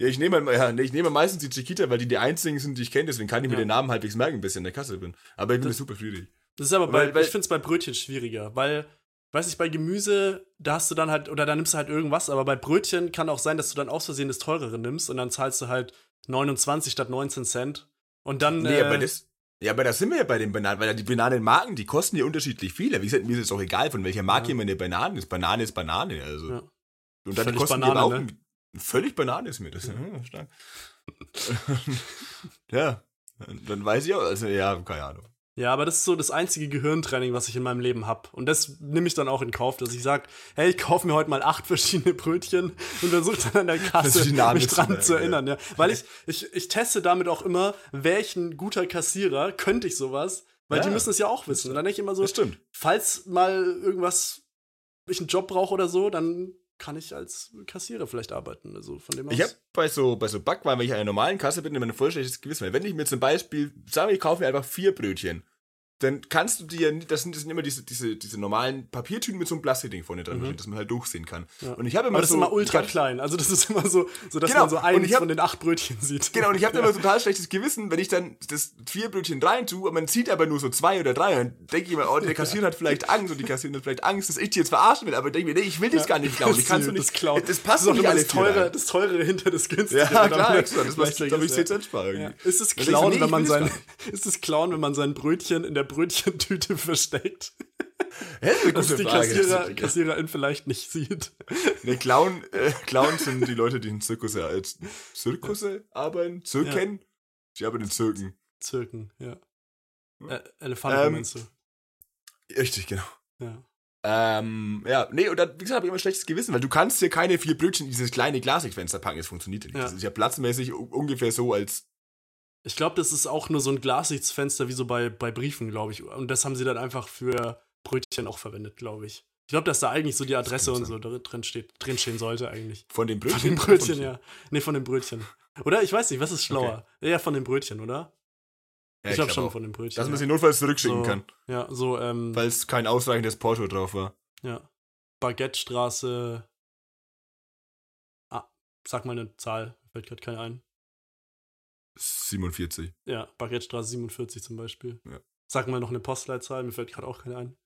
Ja, ich nehme halt- ja, ich nehme meistens die Chiquita, weil die die einzigen sind, die ich kenne, deswegen kann ich mir Ja. den Namen halbwegs merken, bis ich in der Kasse bin. Aber ich finde das super schwierig. Das ist aber bei, Weil- weil- ich finde es bei Brötchen schwieriger, weil, weiß ich, bei Gemüse, da hast du dann halt, oder da nimmst du halt irgendwas, aber bei Brötchen kann auch sein, dass du dann aus Versehen das teurere nimmst und dann zahlst du halt 29 statt 19 Cent. Und dann. Nee, äh, aber das. Ja, aber da sind wir ja bei den Bananen, weil die Bananenmarken, die kosten ja unterschiedlich viel. Wie gesagt, mir ist es auch egal, von welcher Marke Ja. immer eine Banane ist. Banane ist Banane, also. Ja. Und dann Völlig kosten Banane, die auch ne? völlig Banane ist mir das. Ja, stark. [LAUGHS] ja, dann weiß ich auch, also ja, keine Ahnung. Ja, aber das ist so das einzige Gehirntraining, was ich in meinem Leben habe. Und das nehme ich dann auch in Kauf, dass ich sage, hey, ich kaufe mir heute mal acht verschiedene Brötchen und versuche dann an der Kasse mich dran zu erinnern. Ja. Weil ich, ich, ich teste damit auch immer, welchen guter Kassierer könnte ich sowas, weil Ja, die müssen es ja auch wissen. Und dann denke ich immer so, Das stimmt. falls mal irgendwas, ich einen Job brauche oder so, dann kann ich als Kassierer vielleicht arbeiten. Also von dem aus. Ich habe bei so, bei so Backwaren, wenn ich an einer normalen Kasse bin, immer ein voll schlechtes Gewissen. Wenn ich mir zum Beispiel, sagen wir, ich kaufe mir einfach vier Brötchen, dann kannst du dir ja nicht, das sind, das sind immer diese, diese, diese normalen Papiertüten mit so einem Plastikding vorne dran, Mhm. dass man halt durchsehen kann. Ja. Und ich habe immer aber das so, ist immer ultra ich klein. Also das ist immer so, so dass Genau. man so eins ich hab- von den acht Brötchen sieht. Genau, und ich habe immer total schlechtes Gewissen, wenn ich dann das vier Brötchen rein tue und man sieht aber nur so zwei oder drei. Und dann denke ich immer, oh, der [LAUGHS] Kassierer hat vielleicht Angst und die Kassiererin hat vielleicht Angst, dass ich die jetzt verarschen will. Aber denke mir, nee, ich will das gar nicht klauen. Ich kann so nicht. klauen. Das passt auch nicht immer alle das vier teure, das teure hinter das günstige. Ja, klar, extra. Das glaube ich, ist, 10 Cent sparen ja. Ist es ich klauen, ich wenn man sein, [LAUGHS] ist es klauen, wenn man sein Brötchen in der Brötchentüte versteckt, Ja, das ist eine dass gute die Frage. Kassierer, Kassiererin vielleicht nicht sieht. Nee, Clown, äh, Clowns sind die Leute, die in Zirkusse, als Zirkusse arbeiten, Zirken. Ich arbeite in Zirken. Zirken, ja. Hm. Äh, Elefanten Ähm, meinst du? Richtig, genau. Ja. Ähm, ja, nee, und dann, wie gesagt, habe ich immer ein schlechtes Gewissen, weil du kannst hier keine vier Brötchen in dieses kleine Glasfenster packen, das funktioniert ja nicht. Ja. Das ist ja platzmäßig ungefähr so, als Ich glaube, das ist auch nur so ein Glassichtsfenster wie so bei, bei Briefen, glaube ich. Und das haben sie dann einfach für Brötchen auch verwendet, glaube ich. Ich glaube, dass da eigentlich so die Adresse und so dr- drin, steht, drin stehen sollte eigentlich. von den Brötchen. Von den Brötchen, ja. Nee, von den Brötchen. Oder? Ich weiß nicht, was ist schlauer? Ja, von den Brötchen, oder? Ja, ich glaube glaub schon auch. von den Brötchen. Dass man ja. sie notfalls zurückschicken so, kann, Ja, so, ähm, weil es kein ausreichendes Porto drauf war. ja. Baguettestraße. Ah, sag mal eine Zahl, fällt gerade keine ein. 47. Ja, Baguettestraße 47 zum Beispiel. Ja. Sag mal noch eine Postleitzahl, mir fällt gerade auch keine ein.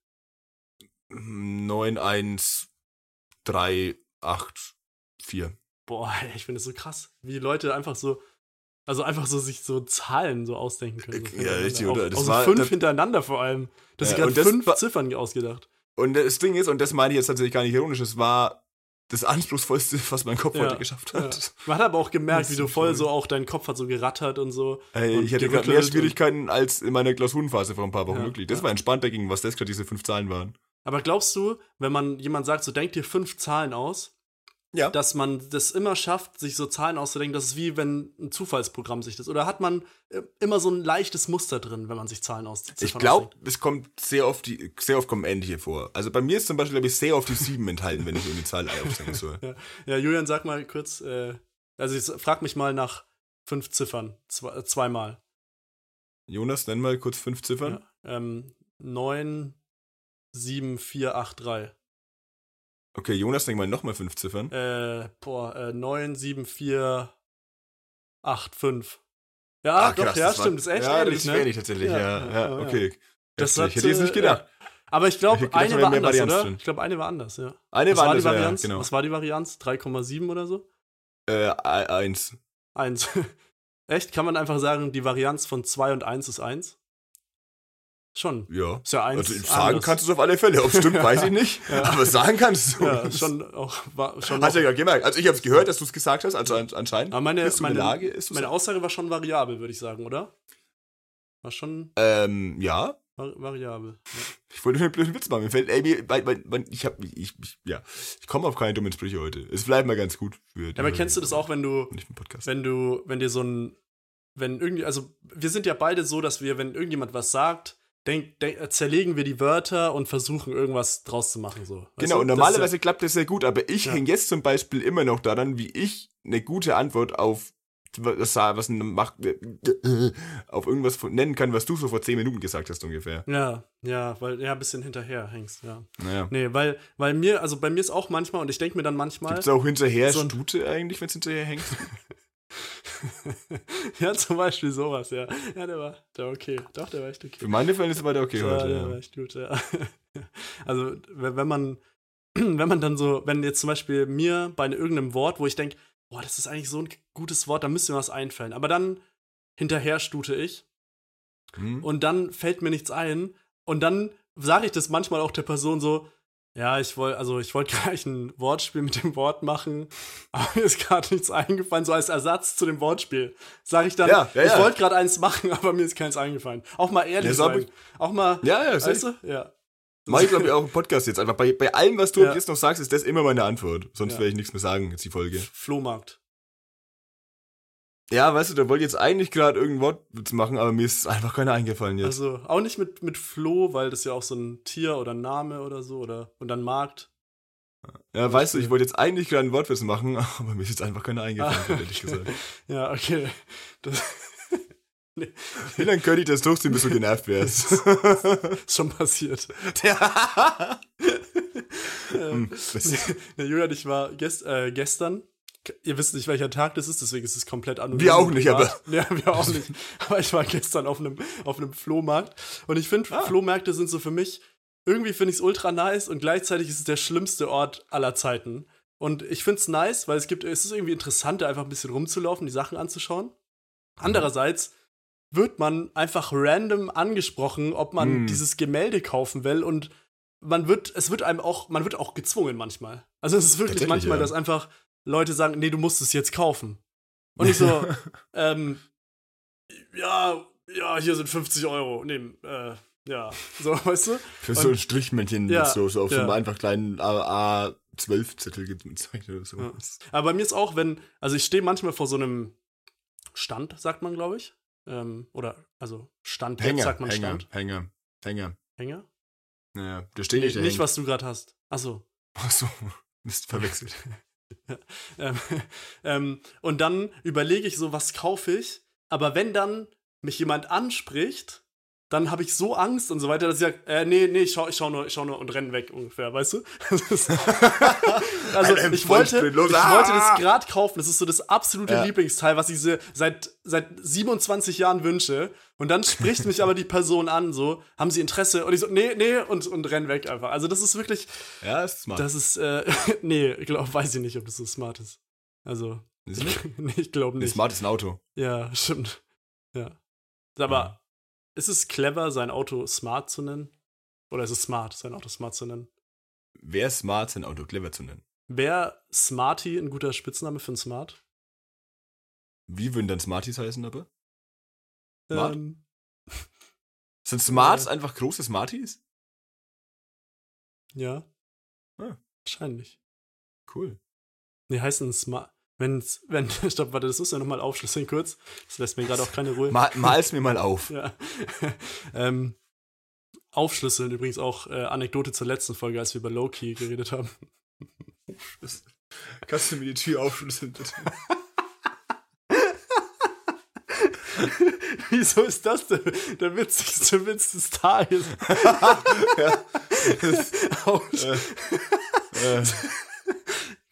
91384. Boah, [LAUGHS] ich finde das so krass, wie Leute einfach so, also einfach so sich so Zahlen so ausdenken können. So Äh, ja, richtig, oder? Das auch so war- fünf das- hintereinander vor allem. Das Ja, sind gerade fünf war- Ziffern ausgedacht. Und das Ding ist, und das meine ich jetzt tatsächlich gar nicht ironisch, es war das anspruchsvollste, was mein Kopf Ja, heute geschafft Ja. hat. Man hat aber auch gemerkt, wie du so voll schön. so auch dein Kopf hat so gerattert und so. Ey, und ich hatte gerade mehr Schwierigkeiten als in meiner Klausurenphase vor ein paar Wochen, Ja, wirklich. Das ja. war entspannt dagegen, was das gerade diese fünf Zahlen waren. Aber glaubst du, wenn man jemand sagt, so denk dir fünf Zahlen aus, Ja. dass man das immer schafft, sich so Zahlen auszudenken, das ist wie wenn ein Zufallsprogramm sich das. Oder hat man äh, immer so ein leichtes Muster drin, wenn man sich Zahlen auszieht? Ich glaube, es kommt sehr oft, die, sehr oft kommen ähnliche vor. Also bei mir ist zum Beispiel, glaube ich, sehr oft die sieben enthalten, wenn ich eine Zahl aufzählen soll. [LAUGHS] Ja, ja Julian, sag mal kurz, äh, also ich frag mich mal nach fünf Ziffern, zwei, äh, zweimal. Jonas, nenn mal kurz fünf Ziffern. Ja, ähm, 9, 7483. Okay, Jonas, denk mal nochmal fünf Ziffern. Äh, boah, äh, 97485. Ja, Ah, doch, krass, ja, das war- stimmt, ist echt ja, ähnlich, das ist ne? tatsächlich, ja. Ja, Ja, ja, ja. okay. Das hat, hätte ich jetzt nicht äh, gedacht. Aber ich glaube, hätte eine war anders, Varianz oder? drin. Ich glaube, eine war anders, ja. Eine Was war die das, ja, Varianz? genau. Was war die Varianz? 3,7 oder so? Äh, e- eins. Eins. [LAUGHS] Echt? Kann man einfach sagen, die Varianz von 2 und 1 ist 1? Schon. Ja. Ist ja 1. Also sagen kannst du es auf alle Fälle. Ob es stimmt, weiß ich nicht. [LAUGHS] Aber sagen kannst du. Ja, schon auch. War, schon Hast du ja gemerkt. Also ich habe es gehört, dass du es gesagt hast, also an- anscheinend. aber meine, bist du in meine, der Lage, ist meine Aussage war schon variabel, würde ich sagen, oder? War schon Ähm, ja. vari variabel. Ja. Ich wollte nur einen blöden Witz machen. Mir fällt, ey, mir, mein, mein, mein, ich hab, ich, ich, ja. Ich komme auf keine dummen Sprüche heute. Es bleibt mal ganz gut für Ja, aber kennst du das auch, wenn du, Podcast. wenn du, wenn dir so ein, wenn irgendwie, also wir sind ja beide so, dass wir, wenn irgendjemand was sagt, denk, denk, zerlegen wir die Wörter und versuchen irgendwas draus zu machen, so. Weißt Genau, du? und Das normalerweise klappt das sehr gut, aber ich Ja. hänge jetzt zum Beispiel immer noch daran, wie ich eine gute Antwort auf was, was macht, auf irgendwas von- nennen kann, was du so vor zehn Minuten gesagt hast ungefähr. Ja, ja, weil ja ein bisschen hinterher hängst, ja. Naja. Nee, weil weil mir also bei mir ist auch manchmal und ich denke mir dann manchmal Gibt's auch hinterher so Stute eigentlich, wenn es hinterher hängt? [LAUGHS] [LAUGHS] ja, zum Beispiel sowas, ja. Ja, der war, der war okay. Doch, der war echt okay. Für meine ist es weiter okay ja, heute. der war Ja. echt gut, ja. [LAUGHS] Also, wenn wenn man, [CLEARS THROAT] wenn man dann so, wenn jetzt zum Beispiel mir bei irgendeinem Wort, wo ich denke, boah, das ist eigentlich so ein gutes Wort, da müsste mir was einfallen. Aber dann hinterher stute ich Hm? und dann fällt mir nichts ein und dann sage ich das manchmal auch der Person so, ja, ich wollte, also ich wollte [LAUGHS] gleich ein Wortspiel mit dem Wort machen, [LAUGHS] aber mir ist gerade nichts eingefallen, so als Ersatz zu dem Wortspiel. Sage ich dann, Ja, ja, ich ja. wollte gerade eins machen, [LAUGHS] aber mir ist keins eingefallen. Auch mal ehrlich sein. Auch mal, Ja, ja, weißt du? Ja. Mach ich glaube ich auch im Podcast jetzt einfach. Bei, bei allem, was du jetzt noch sagst, ist das immer meine Antwort. Sonst werde ich nichts mehr sagen, jetzt die Folge. Flohmarkt. Ja, weißt du, da wollte ich jetzt eigentlich gerade irgendein Wortwitz machen, aber mir ist einfach keiner eingefallen jetzt. Also auch nicht mit, mit Floh, weil das ja auch so ein Tier oder ein Name oder so oder und dann Markt. ja, weißt du, ich wollte jetzt eigentlich gerade einen Wortwitz machen, [LAUGHS] aber mir ist jetzt einfach keiner eingefallen, ehrlich gesagt. Ja, okay. Das [LAUGHS] Wie lange könnte ich das durchziehen, bis du genervt wärst? [LAUGHS] ist schon passiert. Hm, das- Der Julian, ich war gest, äh, gestern, ihr wisst nicht, welcher Tag das ist, deswegen ist es komplett anonym. Wir auch nicht, privat. [LAUGHS] Ja, wir auch nicht. Aber ich war gestern auf einem, auf einem Flohmarkt und ich finde, Ah. Flohmärkte sind so für mich, irgendwie finde ich es ultra nice und gleichzeitig ist es der schlimmste Ort aller Zeiten. Und ich finde es nice, weil es gibt, es ist irgendwie interessant, da einfach ein bisschen rumzulaufen, die Sachen anzuschauen. Andererseits wird man einfach random angesprochen, ob man Hm. dieses Gemälde kaufen will und man wird, es wird einem auch, man wird auch gezwungen manchmal. Also es ist wirklich manchmal, ja. dass einfach Leute sagen, nee, du musst es jetzt kaufen. Und ich so, [LAUGHS] ähm, ja, ja, hier sind 50 Euro. Nee, äh, ja, so, [LAUGHS] weißt du? Für so ein Strichmännchen Ja, so, so auf so einem ja. einfach kleinen A12-Zettel gezeichnet oder so. Ja. Aber bei mir ist auch, wenn, also ich stehe manchmal vor so einem Stand, sagt man, glaube ich. Ähm, oder, also Stand, Hänger, sagt man Hänger, Stand. Hänger, Hänger. Hänger? Ja, da steht Nee, nicht nicht, was du gerade hast. Achso. Achso, Mist, [LAUGHS] verwechselt. [LAUGHS] Ähm, ähm, und dann überlege ich so, was kaufe ich? Aber wenn dann mich jemand anspricht, dann habe ich so Angst und so weiter, dass ich sage, äh, nee, nee, ich schau, ich schau nur, ich schau nur und renn weg ungefähr, weißt du? [LAUGHS] [LAUGHS] Also ich wollte, ich ah! wollte das gerade kaufen. Das ist so das absolute Ja. Lieblingsteil, was ich so seit seit 27 Jahren wünsche. Und dann spricht mich aber die Person an, so, haben Sie Interesse? Und ich so, nee, nee, und, und renn weg einfach. Also das ist wirklich, Ja, ist smart. das ist, äh, [LAUGHS] nee, ich glaube, weiß ich nicht, ob das so smart ist. Also, ist nee, ich glaube Nee, nicht. smart ist ein Auto. Ja, stimmt. Ja. Aber ist es clever, sein Auto smart zu nennen? Oder ist es smart, sein Auto smart zu nennen? Wer ist smart, sein Auto clever zu nennen? Wäre Smarty ein guter Spitzname für ein Smart? Wie würden dann Smarties heißen, aber? Smart? Ähm, [LAUGHS] Sind Smarts Äh. einfach große Smarties? ja. Ah. Wahrscheinlich. Cool. Nee, heißen Smart. Wenn's, wenn, [LAUGHS] stopp, warte, das muss ja nochmal aufschlüsseln kurz. Das lässt mir gerade auch keine Ruhe. Mal, mal's mir mal auf. [LAUGHS] Ja. [LAUGHS] ähm, aufschlüsseln übrigens auch äh, Anekdote zur letzten Folge, als wir über Loki geredet haben. Kannst du mir die Tür aufschlüsseln, bitte? Wieso ist das der, der witzigste Witz des Tages? Out. Äh,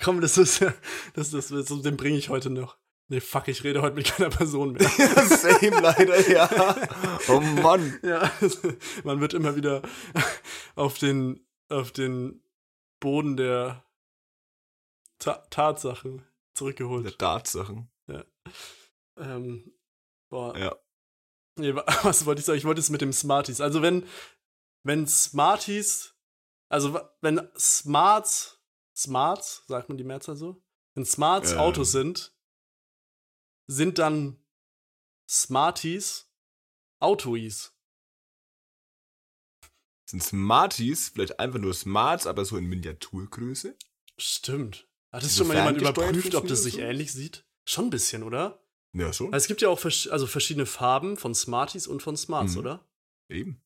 Komm, das ist ja, [LAUGHS] das, das, das, den bringe ich heute noch. Nee, fuck, ich rede heute mit keiner Person mehr. [LAUGHS] same leider, ja. Oh Mann. Ja, [LAUGHS] man wird immer wieder auf den, auf den Boden der Ta Tatsachen zurückgeholt. Der Dartsachen. Ähm, boah. Ja. Nee, wa- was wollte ich sagen? Ich wollte es mit dem Smarties. Also wenn, wenn Smarties, also wenn Smarts, Smarts, sagt man die Mehrzahl so? Wenn Smarts Ähm. Autos sind, sind dann Smarties Autois. Sind Smarties vielleicht einfach nur Smarts, aber so in Miniaturgröße? Stimmt. Hat das So schon mal jemand überprüft, ob das sich funktioniert ähnlich sieht? Schon ein bisschen, oder? Ja, schon. Also es gibt ja auch versch also verschiedene Farben von Smarties und von Smarts, Mhm. oder? Eben.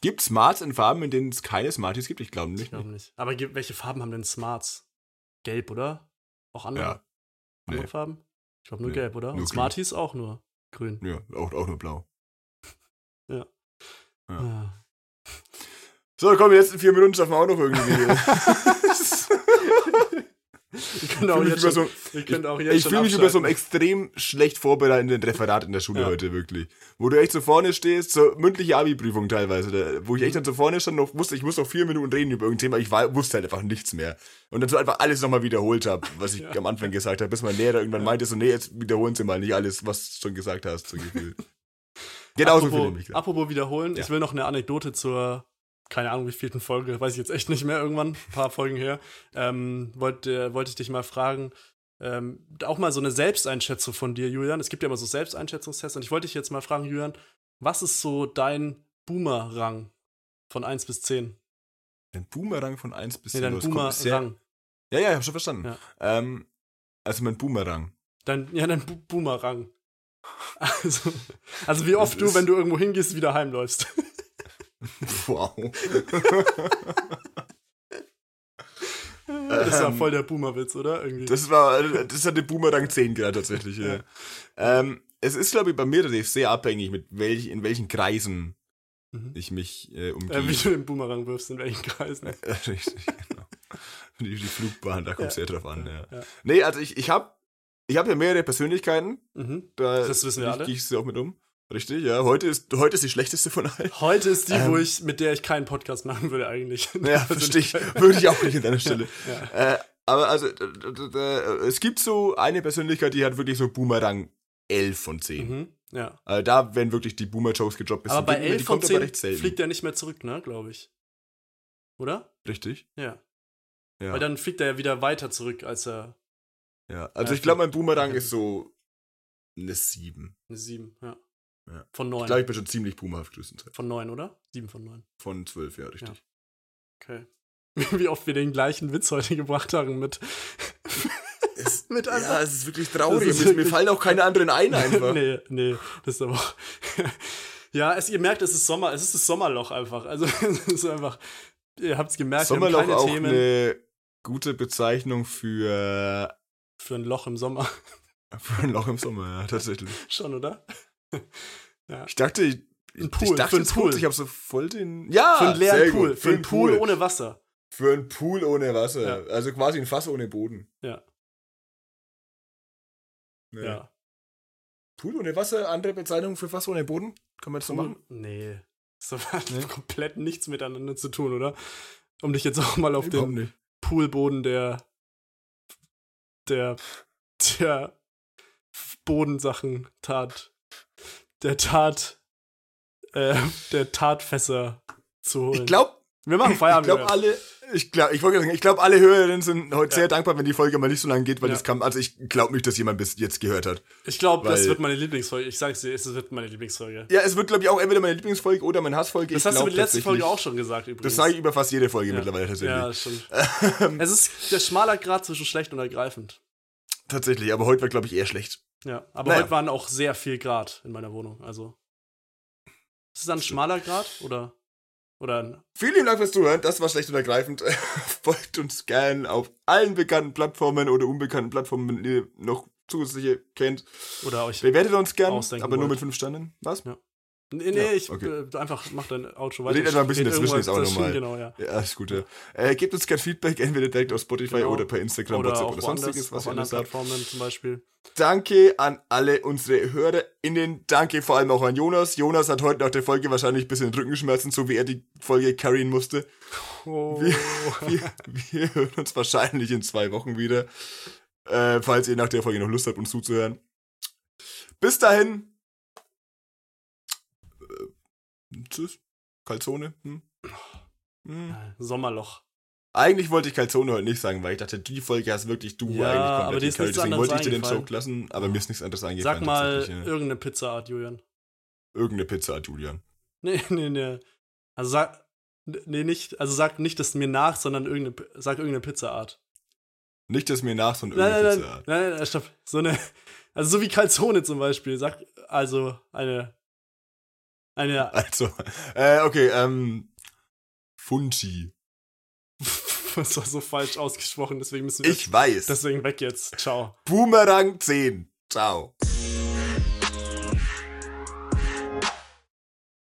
Gibt Smarts in Farben, in denen es keine Smarties gibt? Ich glaube Ich nicht. glaube nicht. Aber welche Farben haben denn Smarts? Gelb, oder? Auch andere, Ja. andere Nee. Farben? Ich glaube nur Nee, gelb, oder? nur Und grün. Smarties auch nur grün. Ja, auch, auch nur blau. Ja. Ja. So, komm, die letzten vier Minuten schaffen wir auch noch irgendwie. Wir können auch mich jetzt schon, so- wir können auch jetzt ich fühle mich über so einem extrem schlecht vorbereitenden Referat in der Schule Ja. heute, wirklich. Wo du echt so vorne stehst, so mündliche Abi-Prüfung teilweise, da, wo ich echt dann so vorne stand, noch wusste, ich muss noch vier Minuten reden über irgendein Thema, ich war, wusste halt einfach nichts mehr. Und dann so einfach alles nochmal wiederholt habe, was ich Ja. am Anfang gesagt habe, bis mein Lehrer irgendwann meinte, so, nee, jetzt wiederholen Sie mal nicht alles, was du schon gesagt hast, so gefühlt. [LAUGHS] Genauso ich apropos, apropos wiederholen, ich will noch eine Anekdote zur, keine Ahnung, wie vielten Folge, weiß ich jetzt echt nicht mehr, irgendwann, ein paar Folgen her. Ähm, wollte, wollte ich dich mal fragen, ähm, auch mal so eine Selbsteinschätzung von dir, Julian. Es gibt ja immer so Selbsteinschätzungstests und ich wollte dich jetzt mal fragen, Julian, was ist so dein Boomerang von 1 bis 10? Ein Boomerang von 1 bis Nee, 10. dein das kommt sehr- Boomerang. Ja, ja, ich hab schon verstanden. Ja. Ähm, also mein Boomerang. Dein, ja, dein Boomerang. [LAUGHS] Also, also wie oft Das du, wenn du irgendwo hingehst, wieder heimläufst. [LAUGHS] Wow. Das war Ähm, voll der Boomerwitz, oder? Irgendwie. Das war, das hatte Boomerang 10 gerade tatsächlich, ja. Ähm, es ist, glaube ich, bei mir tatsächlich sehr abhängig, mit welch, in welchen Kreisen Mhm. ich mich äh, äh, wie umgebe. du den Boomerang wirfst, in welchen Kreisen. [LAUGHS] Richtig, genau. Die, die Flugbahn, da kommt es Ja. sehr drauf an, ja. Ja. Nee, also ich, ich habe ich hab ja mehrere Persönlichkeiten, Mhm. da Das wissen wir alle. gehe ich sie auch mit um. Richtig, ja. Heute ist, heute ist die schlechteste von allen. Heute ist die, wo Ähm. ich, mit der ich keinen Podcast machen würde eigentlich. [LAUGHS] Ja, [LAUGHS] verstehe ich. [LAUGHS] Würde ich auch nicht an deiner Stelle. Ja. Äh, aber also, es gibt so eine Persönlichkeit, die hat wirklich so Boomerang 11 von 10. Mhm. Ja. Also da werden wirklich die Boomer-Jokes gedroppt. Aber bei Geht nicht mehr, 11 die von kommt aber 10 recht selten. fliegt er nicht mehr zurück, ne, glaube ich. Oder? Richtig. Ja. Ja. Weil dann fliegt er ja wieder weiter zurück, als er ja. Also Ja, ich glaube, mein Boomerang ist so eine 7. eine 7, ja. Ja. Von Ich 9. glaube, ich bin schon ziemlich boomerhaft größtenteils. Von 9, oder? 7 von 9. Von 12, ja, richtig. Okay. [LAUGHS] Wie oft wir den gleichen Witz heute gebracht haben mit. [LAUGHS] Es, Mit ja, einfach- es ist wirklich traurig. Ist mir, mir wirklich- fallen auch keine anderen ein [LAUGHS] einfach. nee, nee, das ist aber auch. ja, es, ihr merkt, es ist Sommer, es ist das Sommerloch einfach. Also, es ist einfach. Ihr habt es gemerkt, Sommerloch wir haben auch keine Themen eine gute Bezeichnung für, für ein Loch im Sommer. für ein Loch im Sommer, ja, tatsächlich. Schon, oder? [LAUGHS] Ich dachte, ich, Ein Pool, ich dachte für einen jetzt kurz, Pool. ich habe so voll den. Ja, für einen leeren sehr Pool. gut. Für einen Pool ohne Wasser. Für einen Pool ohne Wasser. Ja. Also quasi ein Fass ohne Boden. Ja. Nee. Ja. Pool ohne Wasser, andere Bezeichnung für Fass ohne Boden? Kann man das so Pool? machen? Nee. Das hat Nee? [LAUGHS] komplett nichts miteinander zu tun, oder? Um dich jetzt auch mal auf Überhaupt den nicht. Poolboden der. der. der Bodensachen tat. Der Tat. Äh, der Tatfässer zu holen. Ich glaube, Wir machen ich Feierabend. glaube Julian. alle, ich glaube, ich wollte sagen, ich glaube alle Hörerinnen sind heute Ja. sehr dankbar, wenn die Folge mal nicht so lange geht, weil Ja. das kam, also ich glaube nicht, dass jemand bis jetzt gehört hat. Ich glaube, das wird meine Lieblingsfolge. Ich sag's dir, es wird meine Lieblingsfolge. Ja, es wird glaube ich auch entweder meine Lieblingsfolge oder meine Hassfolge. Das Ich hast du glaub mit der letzten Folge auch schon gesagt, übrigens. Das sage ich über fast jede Folge Ja. mittlerweile tatsächlich. Ja, stimmt. [LAUGHS] es ist der schmaler Grad zwischen schlecht und ergreifend. Tatsächlich, aber heute war glaube ich eher schlecht. Ja, aber Naja. heute waren auch sehr viel Grad in meiner Wohnung. Also. Ist es dann ein schmaler Grad oder? Oder ein. Vielen Dank fürs Zuhören. Das war schlecht und ergreifend. [LAUGHS] Folgt uns gern auf allen bekannten Plattformen oder unbekannten Plattformen, wenn ihr noch zusätzliche kennt. Oder euch. Bewertet uns gern, Ausdenken aber nur wollt. mit fünf Sternen. Was? Ja. Nee, nee, Ja, ich okay. äh, einfach mach dein Outro weiter. Red einfach ein bisschen dazwischen, ist auch normal. dazwischen, Genau, ja. Ja, ist gut. Ja. Äh, gebt uns gerne Feedback, entweder direkt auf Spotify Genau. oder per Instagram, Oder WhatsApp oder sonstiges, was auf ihr habt. Plattformen zum Beispiel. Danke an alle unsere HörerInnen. Danke vor allem auch an Jonas. Jonas hat heute nach der Folge wahrscheinlich ein bisschen Rückenschmerzen, so wie er die Folge carryen musste. Oh. Wir, wir, wir hören uns wahrscheinlich in zwei Wochen wieder. Äh, falls ihr nach der Folge noch Lust habt, uns zuzuhören. Bis dahin. Tschüss. Calzone. Hm? Hm. Sommerloch. Eigentlich wollte ich Calzone heute nicht sagen, weil ich dachte, die Folge hast wirklich du Ja, eigentlich aber komplett dir ist nichts Deswegen wollte ich dir den. Joke lassen, aber mir ist nichts anderes eingefallen. Sag mal ja. irgendeine Pizzaart, Julian. Irgendeine Pizza, Julian. [LAUGHS] Nee, nee, nee. Also sag. Nee, nicht. Also sag nicht das mir nach, sondern irgendeine, sag irgendeine Pizzaart. Nicht, dass mir nach so eine Nein, nein, irgendeine nein, nein, nein, stopp. So eine. Also so wie Calzone zum Beispiel. Sag also eine. Eine. [LAUGHS] Also, äh, okay, ähm, Funchi. [LAUGHS] Das war so falsch ausgesprochen, deswegen müssen wir. Ich weiß. deswegen weg jetzt. Ciao. Boomerang 10. Ciao.